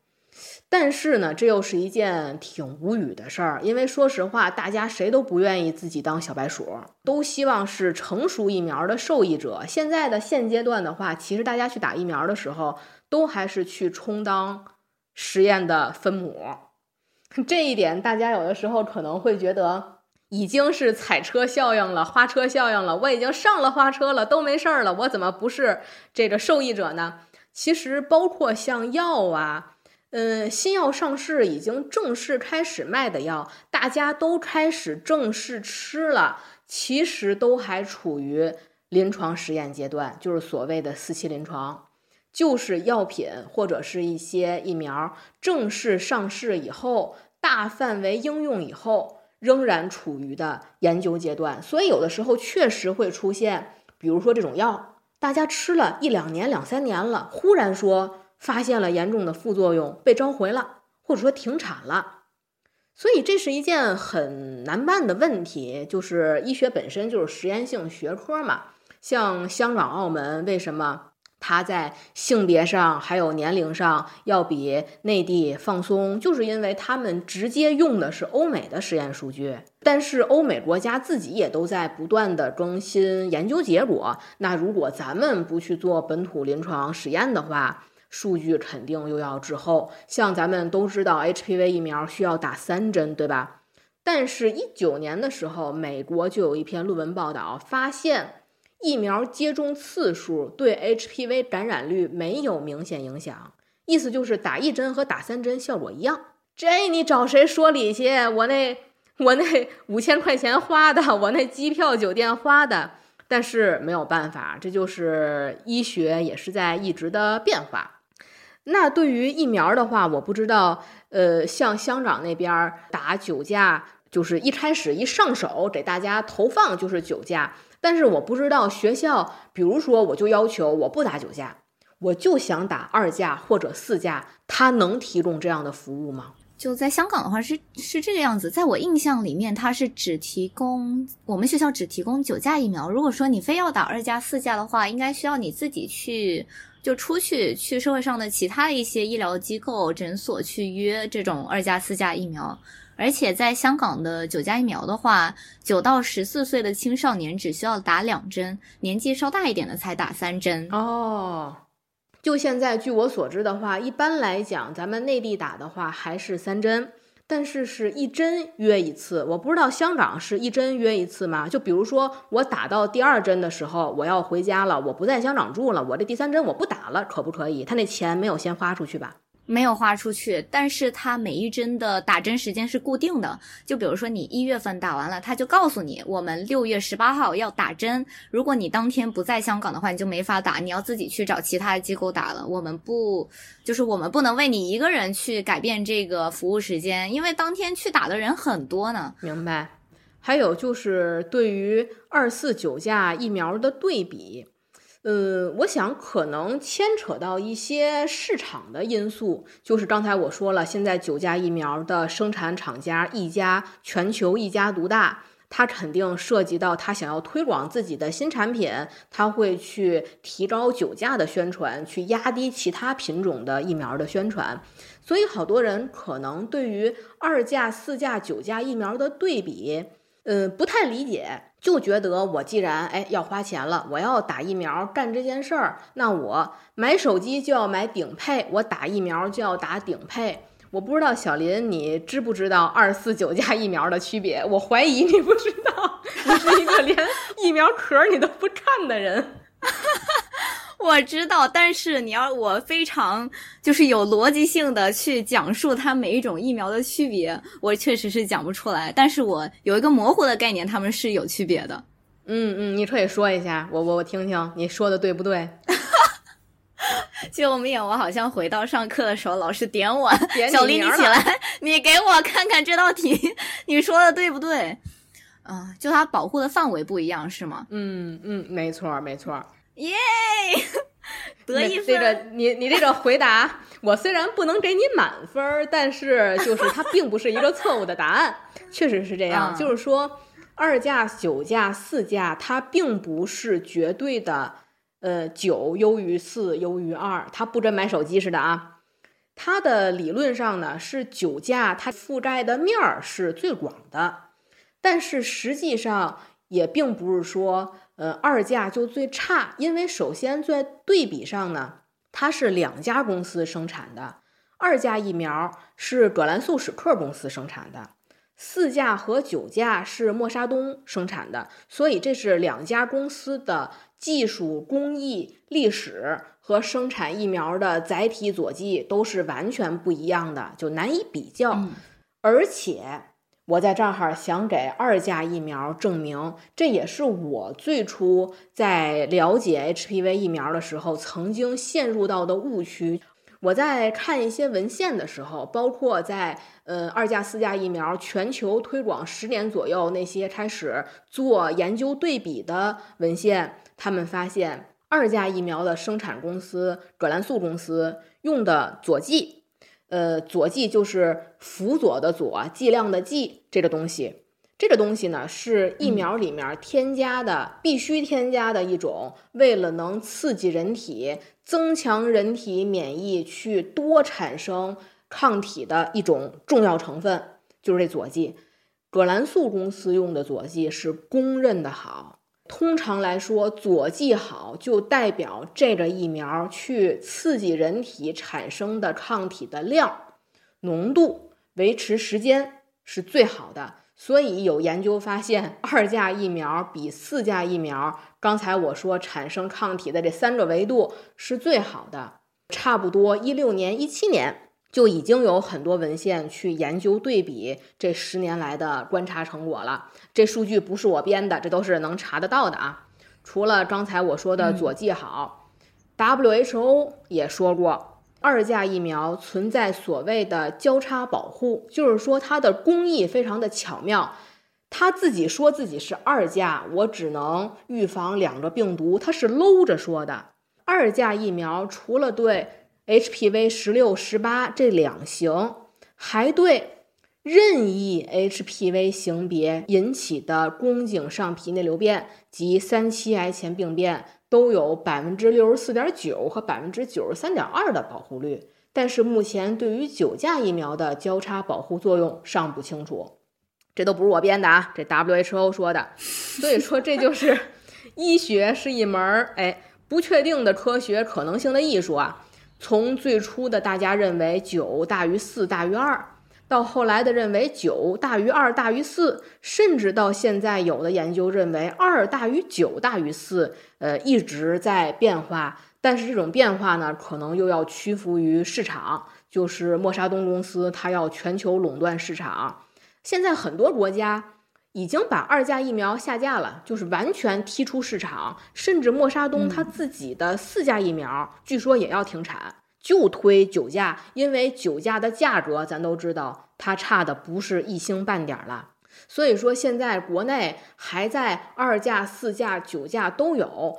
但是呢，这又是一件挺无语的事儿，因为说实话，大家谁都不愿意自己当小白鼠，都希望是成熟疫苗的受益者。现在的现阶段的话，其实大家去打疫苗的时候，都还是去充当实验的分母。这一点，大家有的时候可能会觉得已经是踩车效应了、花车效应了。我已经上了花车了，都没事儿了，我怎么不是这个受益者呢？其实，包括像药啊。嗯，新药上市已经正式开始卖的药，大家都开始正式吃了。其实都还处于临床实验阶段，就是所谓的四期临床，就是药品或者是一些疫苗正式上市以后，大范围应用以后，仍然处于的研究阶段。所以有的时候确实会出现，比如说这种药，大家吃了一两年、两三年了，忽然说。发现了严重的副作用，被召回了，或者说停产了，所以这是一件很难办的问题。就是医学本身就是实验性学科嘛，像香港、澳门，为什么它在性别上还有年龄上要比内地放松？就是因为他们直接用的是欧美的实验数据，但是欧美国家自己也都在不断的更新研究结果。那如果咱们不去做本土临床实验的话，数据肯定又要滞后，像咱们都知道，HPV 疫苗需要打三针，对吧？但是，一九年的时候，美国就有一篇论文报道，发现疫苗接种次数对 HPV 感染率没有明显影响，意思就是打一针和打三针效果一样。这你找谁说理去？我那我那五千块钱花的，我那机票酒店花的，但是没有办法，这就是医学也是在一直的变化。那对于疫苗的话，我不知道，呃，像香港那边打九价，就是一开始一上手给大家投放就是九价，但是我不知道学校，比如说我就要求我不打九价，我就想打二价或者四价，他能提供这样的服务吗？就在香港的话是是这个样子，在我印象里面，它是只提供我们学校只提供九价疫苗，如果说你非要打二价、四价的话，应该需要你自己去。就出去去社会上的其他的一些医疗机构、诊所去约这种二价、四价疫苗，而且在香港的九价疫苗的话，九到十四岁的青少年只需要打两针，年纪稍大一点的才打三针。哦，就现在据我所知的话，一般来讲，咱们内地打的话还是三针。但是是一针约一次，我不知道香港是一针约一次吗？就比如说我打到第二针的时候，我要回家了，我不在香港住了，我这第三针我不打了，可不可以？他那钱没有先花出去吧？没有花出去，但是它每一针的打针时间是固定的。就比如说你一月份打完了，他就告诉你，我们六月十八号要打针。如果你当天不在香港的话，你就没法打，你要自己去找其他的机构打了。我们不，就是我们不能为你一个人去改变这个服务时间，因为当天去打的人很多呢。明白。还有就是对于二四九价疫苗的对比。呃，我想可能牵扯到一些市场的因素，就是刚才我说了，现在九价疫苗的生产厂家一家全球一家独大，它肯定涉及到它想要推广自己的新产品，它会去提高九价的宣传，去压低其他品种的疫苗的宣传，所以好多人可能对于二价、四价、九价疫苗的对比，嗯，不太理解。就觉得我既然哎要花钱了，我要打疫苗干这件事儿，那我买手机就要买顶配，我打疫苗就要打顶配。我不知道小林你知不知道二四九价疫苗的区别？我怀疑你不知道，你是一个连 疫苗壳你都不看的人。我知道，但是你要我非常就是有逻辑性的去讲述它每一种疫苗的区别，我确实是讲不出来。但是我有一个模糊的概念，它们是有区别的。嗯嗯，你可以说一下，我我我听听你说的对不对？救命！我好像回到上课的时候，老师点我，小林你起来，你给我看看这道题，你说的对不对？啊，就它保护的范围不一样是吗？嗯嗯，没错没错。耶，得一分。这个你你这个回答，我虽然不能给你满分，但是就是它并不是一个错误的答案，确实是这样。就是说，二价、九价、四价，它并不是绝对的，呃，九优于四，优于二，它不跟买手机似的啊。它的理论上呢是九价，它覆盖的面儿是最广的，但是实际上也并不是说。呃，二价就最差，因为首先在对比上呢，它是两家公司生产的，二价疫苗是葛兰素史克公司生产的，四价和九价是默沙东生产的，所以这是两家公司的技术工艺、历史和生产疫苗的载体佐剂都是完全不一样的，就难以比较，而且。我在这儿想给二价疫苗证明，这也是我最初在了解 HPV 疫苗的时候曾经陷入到的误区。我在看一些文献的时候，包括在呃二价、四价疫苗全球推广十年左右那些开始做研究对比的文献，他们发现二价疫苗的生产公司葛兰素公司用的佐剂。呃，佐剂就是辅佐的佐，剂量的剂，这个东西，这个东西呢是疫苗里面添加的，必须添加的一种，为了能刺激人体，增强人体免疫，去多产生抗体的一种重要成分，就是这佐剂。葛兰素公司用的佐剂是公认的好。通常来说，佐剂好就代表这个疫苗去刺激人体产生的抗体的量、浓度、维持时间是最好的。所以有研究发现，二价疫苗比四价疫苗，刚才我说产生抗体的这三个维度是最好的。差不多一六年、一七年。就已经有很多文献去研究对比这十年来的观察成果了。这数据不是我编的，这都是能查得到的啊。除了刚才我说的佐剂好，WHO 也说过，二价疫苗存在所谓的交叉保护，就是说它的工艺非常的巧妙。他自己说自己是二价，我只能预防两个病毒，他是搂着说的。二价疫苗除了对 HPV 十六、十八这两型，还对任意 HPV 型别引起的宫颈上皮内瘤变及三期癌前病变都有百分之六十四点九和百分之九十三点二的保护率。但是目前对于九价疫苗的交叉保护作用尚不清楚，这都不是我编的啊，这 WHO 说的。所以说，这就是 医学是一门儿哎不确定的科学，可能性的艺术啊。从最初的大家认为九大于四大于二，到后来的认为九大于二大于四，甚至到现在有的研究认为二大于九大于四，呃，一直在变化。但是这种变化呢，可能又要屈服于市场，就是默沙东公司它要全球垄断市场。现在很多国家已经把二价疫苗下架了，就是完全踢出市场，甚至默沙东他自己的四价疫苗据说也要停产。就推九价，因为九价的价格咱都知道，它差的不是一星半点了。所以说现在国内还在二价、四价、九价都有，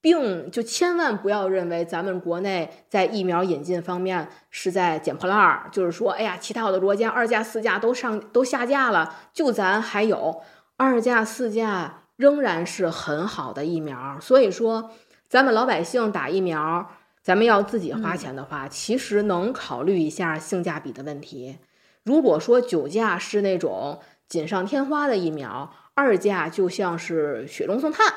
并就千万不要认为咱们国内在疫苗引进方面是在捡破烂儿，就是说，哎呀，其他的国家二价、四价都上都下架了，就咱还有二价、四价仍然是很好的疫苗。所以说，咱们老百姓打疫苗。咱们要自己花钱的话，其实能考虑一下性价比的问题。如果说九价是那种锦上添花的疫苗，二价就像是雪中送炭。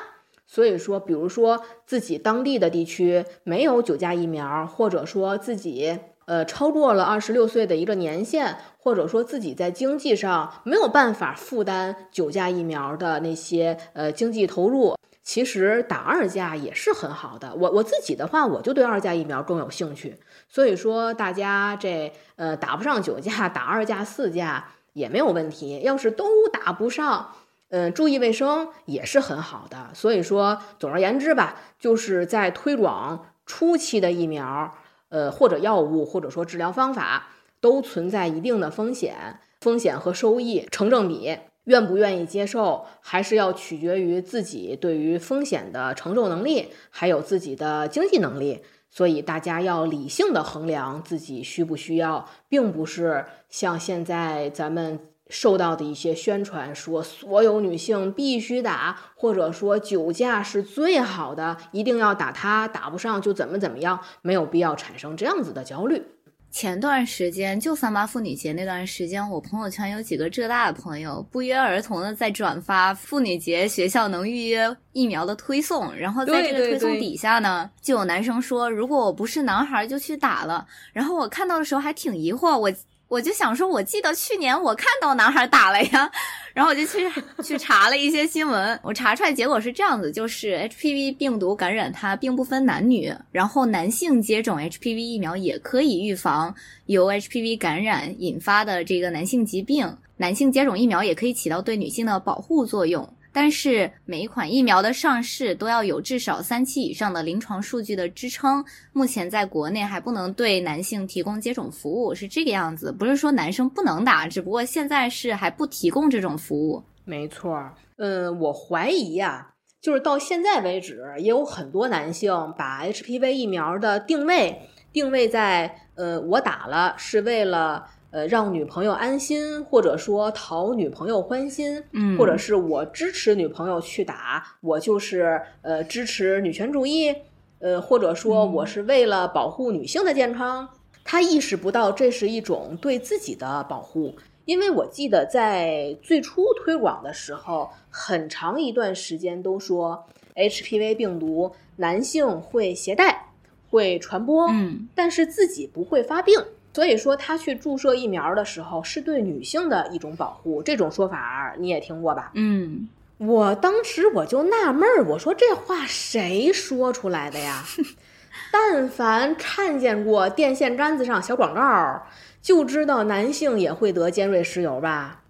所以说，比如说自己当地的地区没有九价疫苗，或者说自己呃超过了二十六岁的一个年限，或者说自己在经济上没有办法负担九价疫苗的那些呃经济投入。其实打二价也是很好的，我我自己的话，我就对二价疫苗更有兴趣。所以说，大家这呃打不上九价，打二价、四价也没有问题。要是都打不上，嗯，注意卫生也是很好的。所以说，总而言之吧，就是在推广初期的疫苗，呃，或者药物，或者说治疗方法，都存在一定的风险，风险和收益成正比。愿不愿意接受，还是要取决于自己对于风险的承受能力，还有自己的经济能力。所以大家要理性的衡量自己需不需要，并不是像现在咱们受到的一些宣传说所有女性必须打，或者说酒驾是最好的，一定要打它，打不上就怎么怎么样，没有必要产生这样子的焦虑。前段时间就三八妇女节那段时间，我朋友圈有几个浙大的朋友不约而同的在转发妇女节学校能预约疫苗的推送，然后在这个推送底下呢，就有男生说，如果我不是男孩就去打了。然后我看到的时候还挺疑惑，我。我就想说，我记得去年我看到男孩打了呀，然后我就去去查了一些新闻，我查出来结果是这样子，就是 HPV 病毒感染它并不分男女，然后男性接种 HPV 疫苗也可以预防由 HPV 感染引发的这个男性疾病，男性接种疫苗也可以起到对女性的保护作用。但是每一款疫苗的上市都要有至少三期以上的临床数据的支撑。目前在国内还不能对男性提供接种服务，是这个样子。不是说男生不能打，只不过现在是还不提供这种服务。没错，嗯，我怀疑呀，就是到现在为止，也有很多男性把 HPV 疫苗的定位定位在，呃，我打了是为了。呃，让女朋友安心，或者说讨女朋友欢心，嗯，或者是我支持女朋友去打，我就是呃支持女权主义，呃，或者说我是为了保护女性的健康。他意识不到这是一种对自己的保护，因为我记得在最初推广的时候，很长一段时间都说 HPV 病毒男性会携带、会传播，嗯，但是自己不会发病。所以说，他去注射疫苗的时候是对女性的一种保护，这种说法你也听过吧？嗯，我当时我就纳闷儿，我说这话谁说出来的呀？但凡看见过电线杆子上小广告，就知道男性也会得尖锐湿疣吧？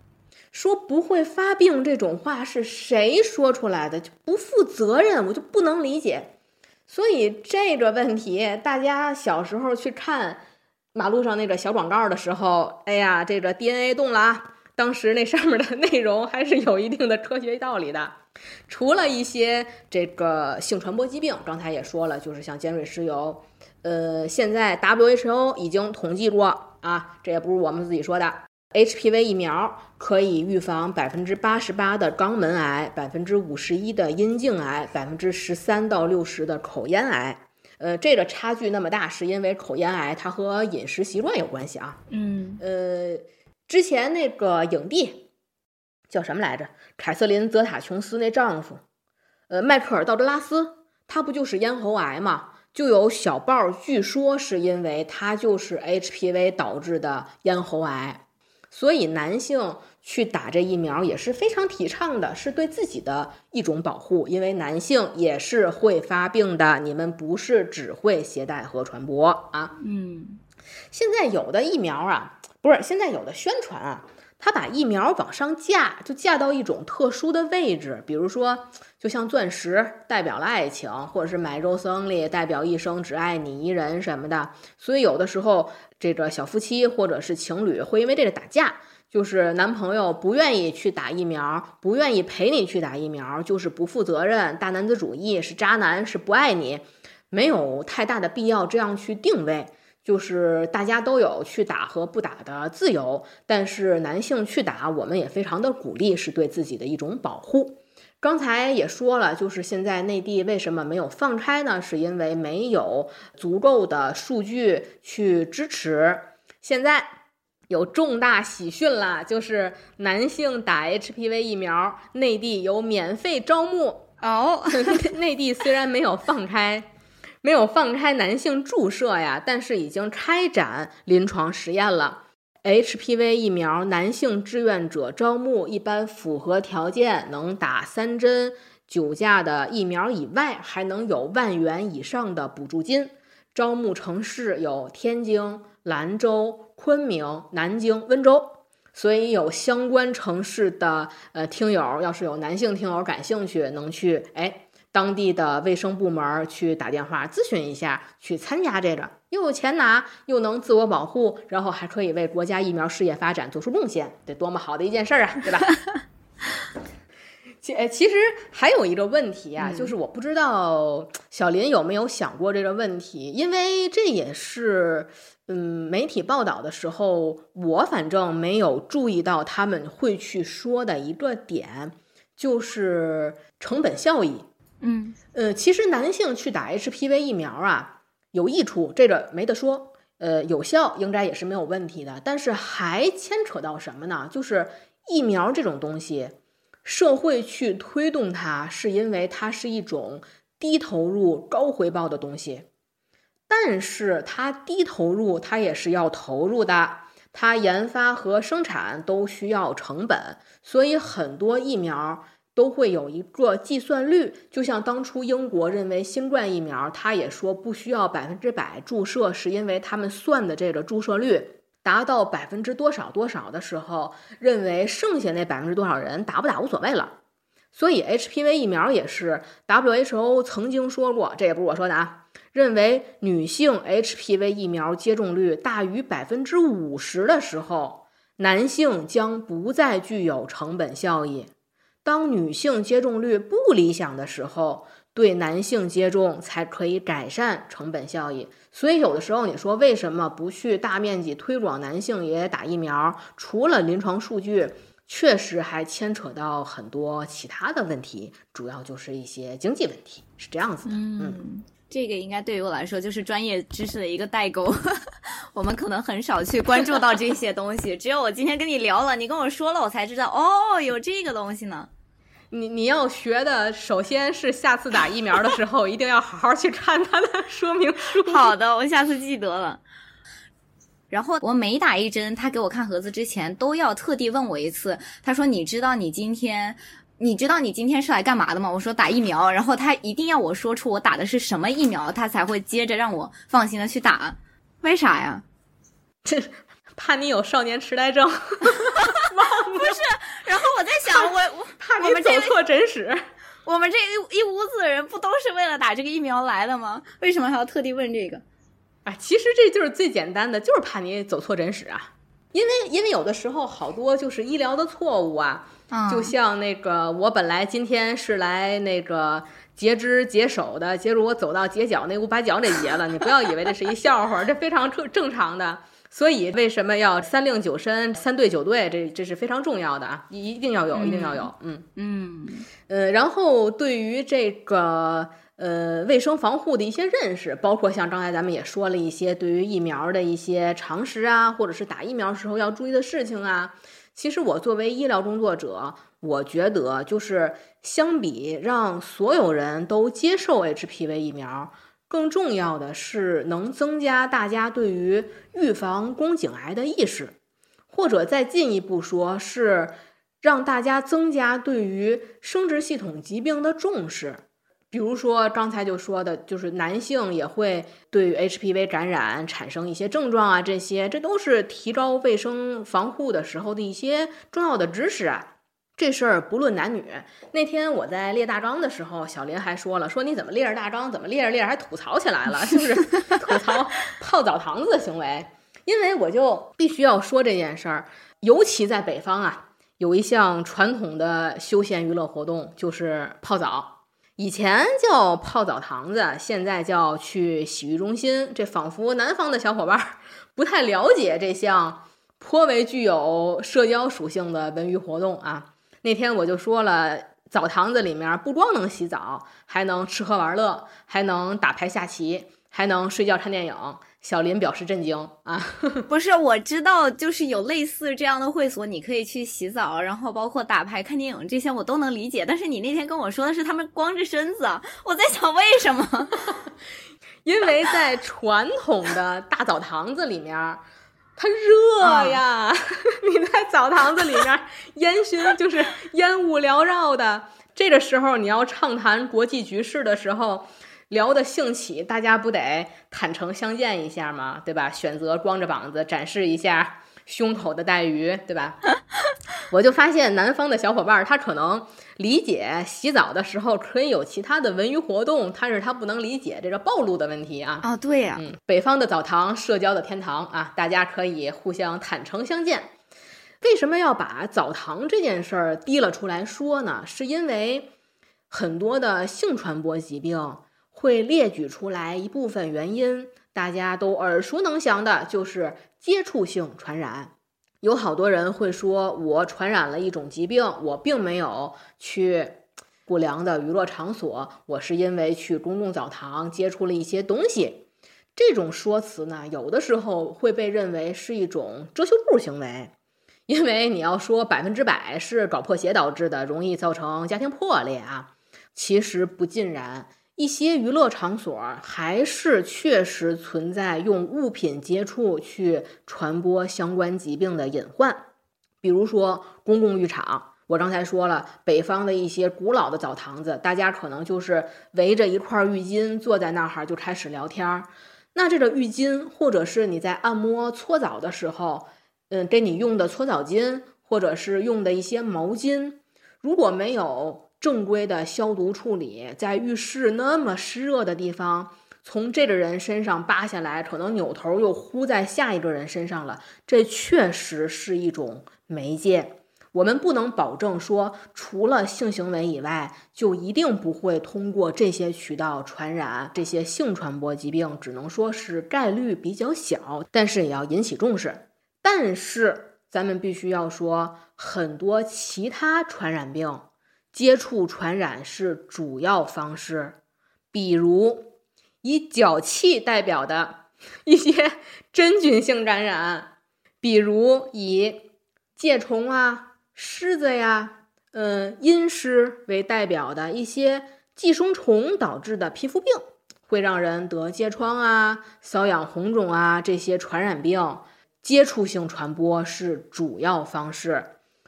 说不会发病这种话是谁说出来的？就不负责任，我就不能理解。所以这个问题，大家小时候去看。马路上那个小广告的时候，哎呀，这个 DNA 动了啊！当时那上面的内容还是有一定的科学道理的。除了一些这个性传播疾病，刚才也说了，就是像尖锐湿疣，呃，现在 WHO 已经统计过啊，这也不是我们自己说的，HPV 疫苗可以预防百分之八十八的肛门癌，百分之五十一的阴茎癌，百分之十三到六十的口咽癌。呃，这个差距那么大，是因为口咽癌它和饮食习惯有关系啊。嗯，呃，之前那个影帝叫什么来着？凯瑟琳·泽塔·琼斯那丈夫，呃，迈克尔·道格拉斯，他不就是咽喉癌嘛？就有小报，据说是因为他就是 HPV 导致的咽喉癌，所以男性。去打这疫苗也是非常提倡的，是对自己的一种保护，因为男性也是会发病的，你们不是只会携带和传播啊。嗯，现在有的疫苗啊，不是现在有的宣传啊，他把疫苗往上架，就架到一种特殊的位置，比如说，就像钻石代表了爱情，或者是买肉丝里代表一生只爱你一人什么的，所以有的时候这个小夫妻或者是情侣会因为这个打架。就是男朋友不愿意去打疫苗，不愿意陪你去打疫苗，就是不负责任、大男子主义，是渣男，是不爱你，没有太大的必要这样去定位。就是大家都有去打和不打的自由，但是男性去打，我们也非常的鼓励，是对自己的一种保护。刚才也说了，就是现在内地为什么没有放开呢？是因为没有足够的数据去支持。现在。有重大喜讯啦，就是男性打 HPV 疫苗，内地有免费招募哦。内地虽然没有放开，没有放开男性注射呀，但是已经开展临床实验了。HPV 疫苗男性志愿者招募，一般符合条件能打三针九价的疫苗以外，还能有万元以上的补助金。招募城市有天津、兰州。昆明、南京、温州，所以有相关城市的呃听友，要是有男性听友感兴趣，能去哎当地的卫生部门去打电话咨询一下，去参加这个，又有钱拿，又能自我保护，然后还可以为国家疫苗事业发展做出贡献，得多么好的一件事儿啊，对吧？其哎，其实还有一个问题啊，嗯就是我不知道小林有没有想过这个问题，因为这也是嗯媒体报道的时候，我反正没有注意到他们会去说的一个点，就是成本效益。嗯呃，其实男性去打 HPV 疫苗啊，有益处，这个没得说。呃，有效应该也是没有问题的，但是还牵扯到什么呢？就是疫苗这种东西，社会去推动它，是因为它是一种低投入高回报的东西。但是它低投入，它也是要投入的，它研发和生产都需要成本，所以很多疫苗都会有一个计算率。就像当初英国认为新冠疫苗，它也说不需要百分之百注射，是因为他们算的这个注射率达到百分之多少多少的时候，认为剩下那百分之多少人打不打无所谓了。所以 HPV 疫苗也是 WHO 曾经说过，这也不是我说的啊，认为女性 HPV 疫苗接种率大于百分之五十的时候，男性将不再具有成本效益。当女性接种率不理想的时候，对男性接种才可以改善成本效益。所以有的时候你说为什么不去大面积推广男性也打疫苗？除了临床数据，确实还牵扯到很多其他的问题，主要就是一些经济问题，是这样子的。嗯，这个应该对于我来说就是专业知识的一个代沟，我们可能很少去关注到这些东西。只有我今天跟你聊了，你跟我说了，我才知道哦，有这个东西呢。你你要学的，首先是下次打疫苗的时候，一定要好好去看它的 说明书。好的，我下次记得了。然后我每打一针，他给我看盒子之前都要特地问我一次。他说：“你知道你今天，你知道你今天是来干嘛的吗？”我说：“打疫苗。”然后他一定要我说出我打的是什么疫苗，他才会接着让我放心的去打。为啥呀？这怕你有少年痴呆症，不是。然后我在想，我我怕你们走错诊室。我们这一一屋子的人不都是为了打这个疫苗来的吗？为什么还要特地问这个？啊，其实这就是最简单的，就是怕你走错诊室啊。因为因为有的时候好多就是医疗的错误啊，嗯就像那个我本来今天是来那个截肢解手的，结果我走到截脚那屋把脚给截了。你不要以为这是一笑话，这非常正正常的。所以为什么要三令九申、三对九对？这这是非常重要的啊，一一定要有，一定要有。嗯嗯呃，然后对于这个呃卫生防护的一些认识，包括像刚才咱们也说了一些对于疫苗的一些常识啊，或者是打疫苗时候要注意的事情啊。其实我作为医疗工作者，我觉得就是相比让所有人都接受 HPV 疫苗，更重要的是能增加大家对于预防宫颈癌的意识，或者再进一步说是让大家增加对于生殖系统疾病的重视。比如说刚才就说的，就是男性也会对于 HPV 感染产生一些症状啊，这些这都是提高卫生防护的时候的一些重要的知识啊。这事儿不论男女。那天我在列大纲的时候，小林还说了，说你怎么列着大纲，怎么列着列着还吐槽起来了，就是吐槽 泡澡堂子的行为。因为我就必须要说这件事儿，尤其在北方啊，有一项传统的休闲娱乐活动就是泡澡。以前叫泡澡堂子，现在叫去洗浴中心。这仿佛南方的小伙伴不太了解这项颇为具有社交属性的文娱活动啊。那天我就说了，澡堂子里面不光能洗澡，还能吃喝玩乐，还能打牌下棋，还能睡觉看电影。小林表示震惊啊！不是，我知道，就是有类似这样的会所，你可以去洗澡，然后包括打牌、看电影这些，我都能理解。但是你那天跟我说的是他们光着身子，我在想为什么？因为在传统的大澡堂子里面，它热呀，你在澡堂子里面烟熏就是烟雾缭绕的，这个时候你要畅谈国际局势的时候。聊得兴起，大家不得坦诚相见一下吗？对吧？选择光着膀子展示一下胸口的带鱼，对吧？我就发现南方的小伙伴儿，他可能理解洗澡的时候可以有其他的文娱活动，但是他不能理解这个暴露的问题啊。哦，对呀、嗯，北方的澡堂，社交的天堂啊，大家可以互相坦诚相见。为什么要把澡堂这件事儿提了出来说呢？是因为很多的性传播疾病会列举出来一部分原因，大家都耳熟能详的，就是接触性传染。有好多人会说，我传染了一种疾病，我并没有去不良的娱乐场所，我是因为去公共澡堂接触了一些东西。这种说辞呢，有的时候会被认为是一种遮羞布行为。因为你要说百分之百是搞破鞋导致的，容易造成家庭破裂啊，其实不尽然。一些娱乐场所还是确实存在用物品接触去传播相关疾病的隐患，比如说公共浴场。我刚才说了，北方的一些古老的澡堂子，大家可能就是围着一块浴巾坐在那儿就开始聊天儿。那这个浴巾，或者是你在按摩搓澡的时候。嗯，给你用的搓澡巾，或者是用的一些毛巾，如果没有正规的消毒处理，在浴室那么湿热的地方，从这个人身上扒下来，可能扭头又呼在下一个人身上了，这确实是一种媒介。我们不能保证说，除了性行为以外，就一定不会通过这些渠道传染这些性传播疾病，只能说是概率比较小，但是也要引起重视。但是，咱们必须要说，很多其他传染病接触传染是主要方式，比如以脚气代表的一些 真菌性感染，比如以疥虫啊、虱子呀、嗯阴虱为代表的一些寄生虫导致的皮肤病，会让人得疥疮啊、瘙痒红肿啊这些传染病。接触性传播是主要方式，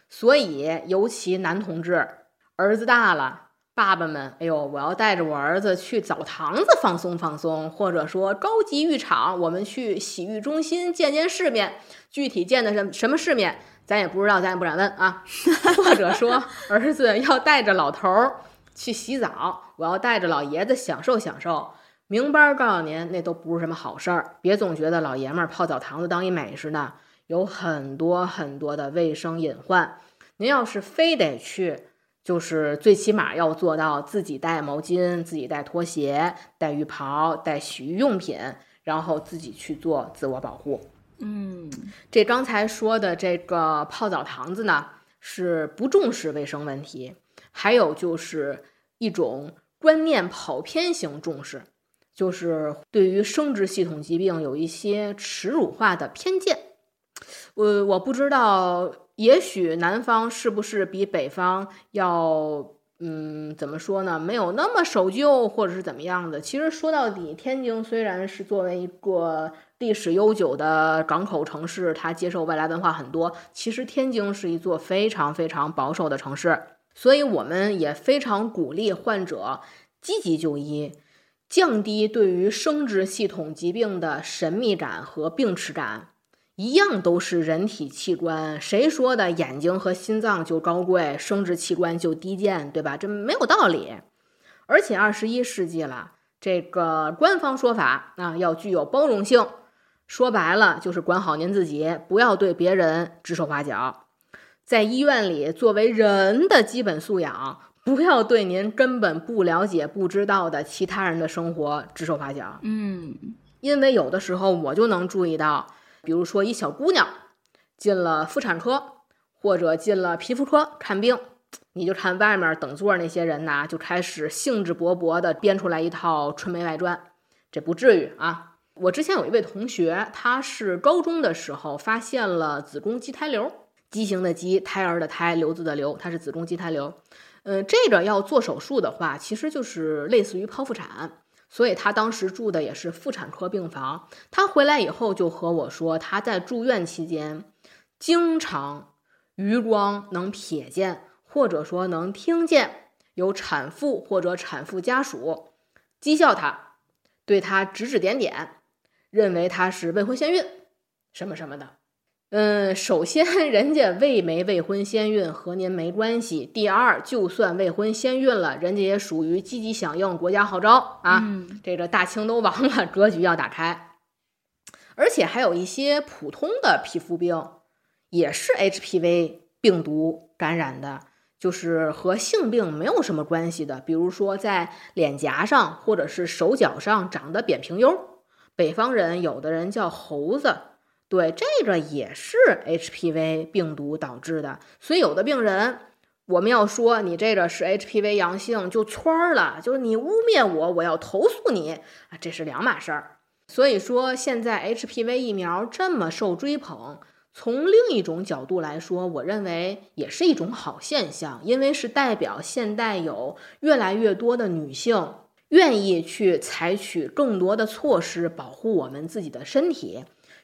所以尤其男同志儿子大了，爸爸们，哎呦，我要带着我儿子去澡堂子放松放松，或者说高级浴场，我们去洗浴中心见见世面。具体见的什什么世面，咱也不知道，咱也不敢问啊。或者说儿子要带着老头儿去洗澡，我要带着老爷子享受享受。明白告诉您，那都不是什么好事儿。别总觉得老爷们儿泡澡堂子当一美似的，有很多很多的卫生隐患。您要是非得去，就是最起码要做到自己带毛巾、自己带拖鞋、带浴袍、带洗浴用品，然后自己去做自我保护。嗯，这刚才说的这个泡澡堂子呢，是不重视卫生问题，还有就是一种观念跑偏型重视。就是对于生殖系统疾病有一些耻辱化的偏见，我我不知道，也许南方是不是比北方要，嗯，怎么说呢？没有那么守旧，或者是怎么样的？其实说到底，天津虽然是作为一个历史悠久的港口城市，它接受外来文化很多，其实天津是一座非常非常保守的城市，所以我们也非常鼓励患者积极就医。降低对于生殖系统疾病的神秘感和病耻感，一样都是人体器官。谁说的眼睛和心脏就高贵，生殖器官就低贱，对吧？这没有道理。而且二十一世纪了，这个官方说法啊，要具有包容性。说白了，就是管好您自己，不要对别人指手画脚。在医院里，作为人的基本素养。不要对您根本不了解、不知道的其他人的生活指手画脚。嗯，因为有的时候我就能注意到，比如说一小姑娘进了妇产科或者进了皮肤科看病，你就看外面等座那些人呐，就开始兴致勃勃地编出来一套《春梅外传》。这不至于啊！我之前有一位同学，他是高中的时候发现了子宫畸胎瘤，畸形的畸，胎儿的胎，瘤子的瘤，它是子宫畸胎瘤。嗯，这个要做手术的话，其实就是类似于剖腹产，所以他当时住的也是妇产科病房。他回来以后就和我说，他在住院期间，经常余光能瞥见，或者说能听见有产妇或者产妇家属讥笑他，对他指指点点，认为他是未婚先孕，什么什么的。嗯，首先，人家未没未婚先孕和您没关系。第二，就算未婚先孕了，人家也属于积极响应国家号召啊。这个大清都亡了，格局要打开。而且还有一些普通的皮肤病，也是 HPV 病毒感染的，就是和性病没有什么关系的。比如说在脸颊上或者是手脚上长的扁平疣，北方人有的人叫猴子，对，这个也是 HPV 病毒导致的。所以有的病人，我们要说你这个是 HPV 阳性就圈儿了，就是你污蔑我，我要投诉你啊，这是两码事儿。所以说现在 HPV 疫苗这么受追捧。从另一种角度来说，我认为也是一种好现象，因为是代表现代有越来越多的女性愿意去采取更多的措施保护我们自己的身体，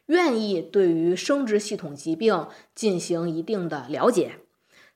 愿意对于生殖系统疾病进行一定的了解，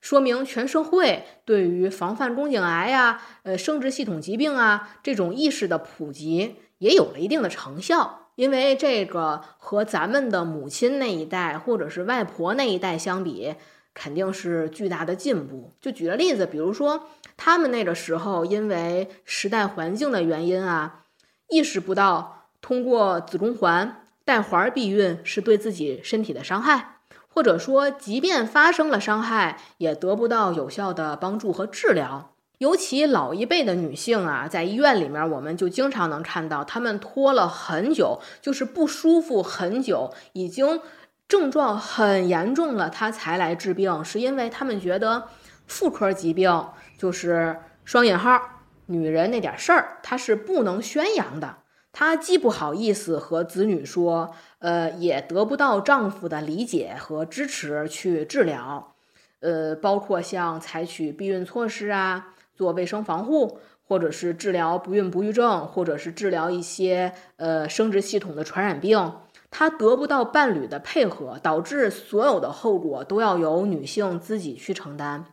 说明全社会对于防范宫颈癌呀、呃生殖系统疾病啊这种意识的普及也有了一定的成效。因为这个和咱们的母亲那一代或者是外婆那一代相比，肯定是巨大的进步。就举个例子，比如说他们那个时候因为时代环境的原因啊，意识不到通过子宫环带环避孕是对自己身体的伤害，或者说即便发生了伤害，也得不到有效的帮助和治疗。尤其老一辈的女性啊，在医院里面，我们就经常能看到她们拖了很久，就是不舒服很久，已经症状很严重了，她才来治病，是因为她们觉得妇科疾病就是双引号女人那点事儿，她是不能宣扬的，她既不好意思和子女说，呃，也得不到丈夫的理解和支持去治疗，呃，包括像采取避孕措施啊。做卫生防护，或者是治疗不孕不育症，或者是治疗一些呃生殖系统的传染病，他得不到伴侣的配合，导致所有的后果都要由女性自己去承担。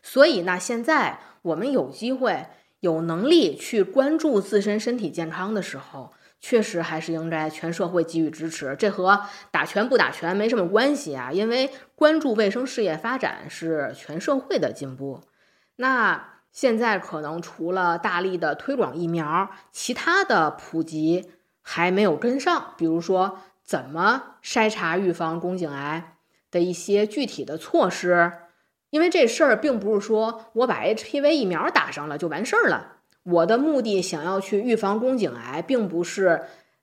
所以呢，现在我们有机会、有能力去关注自身身体健康的时候，确实还是应该全社会给予支持。这和打拳不打拳没什么关系啊，因为关注卫生事业发展是全社会的进步。那。现在可能除了大力的推广疫苗，其他的普及还没有跟上。比如说，怎么筛查预防宫颈癌的一些具体的措施，因为这事儿并不是说我把 HPV 疫苗打上了就完事儿了。我的目的想要去预防宫颈癌，并不是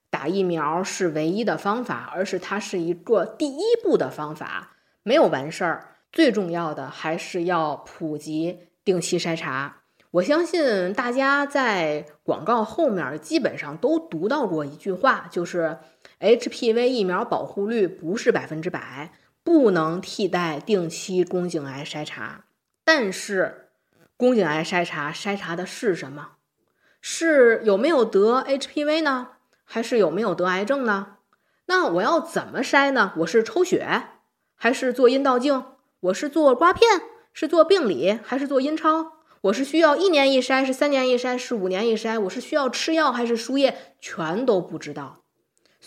打疫苗是唯一的方法，而是它是一个第一步的方法，没有完事儿。最重要的还是要普及。定期筛查，我相信大家在广告后面基本上都读到过一句话，就是 HPV 疫苗保护率不是百分之百，不能替代定期宫颈癌筛查。但是，宫颈癌筛查筛查的是什么？是有没有得 HPV 呢？还是有没有得癌症呢？那我要怎么筛呢？我是抽血，还是做阴道镜？我是做刮片？是做病理还是做阴超？我是需要一年一筛，是三年一筛，是五年一筛？我是需要吃药还是输液？全都不知道。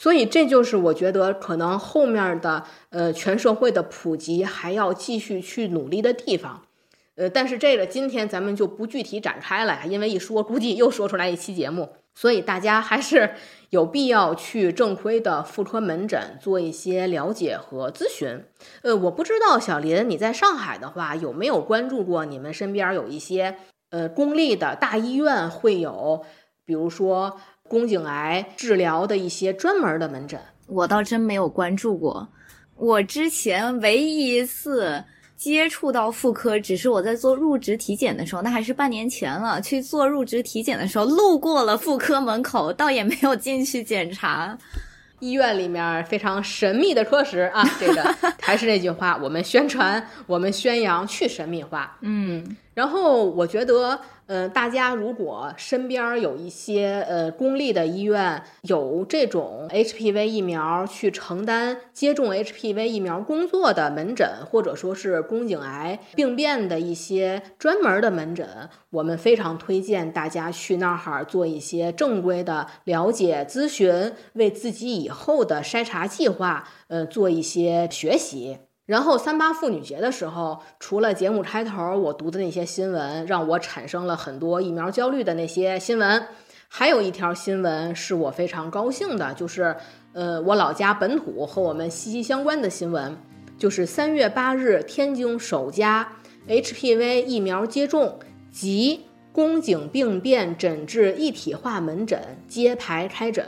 所以这就是我觉得可能后面的呃全社会的普及还要继续去努力的地方。呃，但是这个今天咱们就不具体展开了，因为一说估计又说出来一期节目。所以大家还是有必要去正规的妇科门诊做一些了解和咨询。呃，我不知道小林你在上海的话有没有关注过，你们身边有一些呃公立的大医院会有，比如说宫颈癌治疗的一些专门的门诊。我倒真没有关注过，我之前唯一一次。接触到妇科，只是我在做入职体检的时候，那还是半年前了。去做入职体检的时候，路过了妇科门口，倒也没有进去检查。医院里面非常神秘的科室啊，这个 还是那句话，我们宣传，我们宣扬去神秘化。嗯，然后我觉得。呃，大家如果身边有一些呃公立的医院有这种 HPV 疫苗去承担接种 HPV 疫苗工作的门诊，或者说是宫颈癌病变的一些专门的门诊，我们非常推荐大家去那儿做一些正规的了解咨询，为自己以后的筛查计划呃做一些学习。然后三八妇女节的时候，除了节目开头我读的那些新闻，让我产生了很多疫苗焦虑的那些新闻，还有一条新闻是我非常高兴的，就是呃我老家本土和我们息息相关的新闻，就是三月八日天津首家 HPV 疫苗接种及宫颈病变诊治一体化门诊揭牌开诊。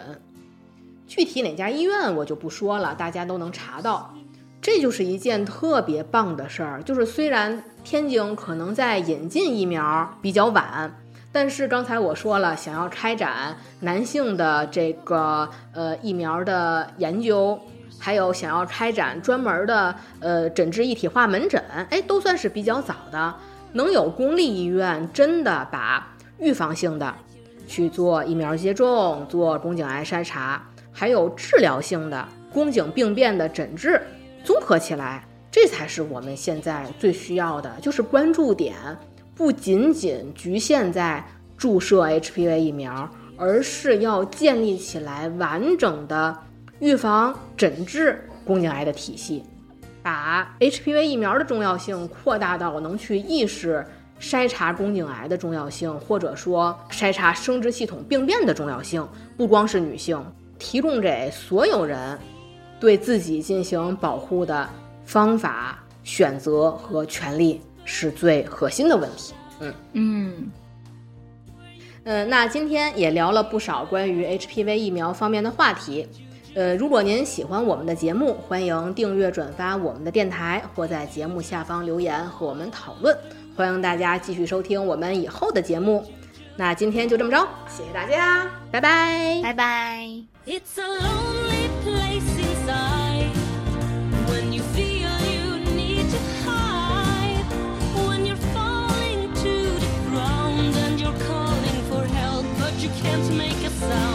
具体哪家医院我就不说了，大家都能查到。这就是一件特别棒的事儿，就是虽然天津可能在引进疫苗比较晚，但是刚才我说了，想要开展男性的这个呃疫苗的研究，还有想要开展专门的呃诊治一体化门诊，哎，都算是比较早的。能有公立医院真的把预防性的去做疫苗接种、做宫颈癌筛查，还有治疗性的宫颈病变的诊治。综合起来，这才是我们现在最需要的，就是关注点不仅仅局限在注射 HPV 疫苗，而是要建立起来完整的预防、诊治宫颈癌的体系，把 HPV 疫苗的重要性扩大到能去意识筛查宫颈癌的重要性，或者说筛查生殖系统病变的重要性，不光是女性，提供给所有人。对自己进行保护的方法、选择和权利是最核心的问题。嗯嗯嗯，那今天也聊了不少关于 HPV 疫苗方面的话题。呃，如果您喜欢我们的节目，欢迎订阅、转发我们的电台，或在节目下方留言和我们讨论。欢迎大家继续收听我们以后的节目。那今天就这么着，谢谢大家，拜拜，拜拜。Sound.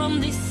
From this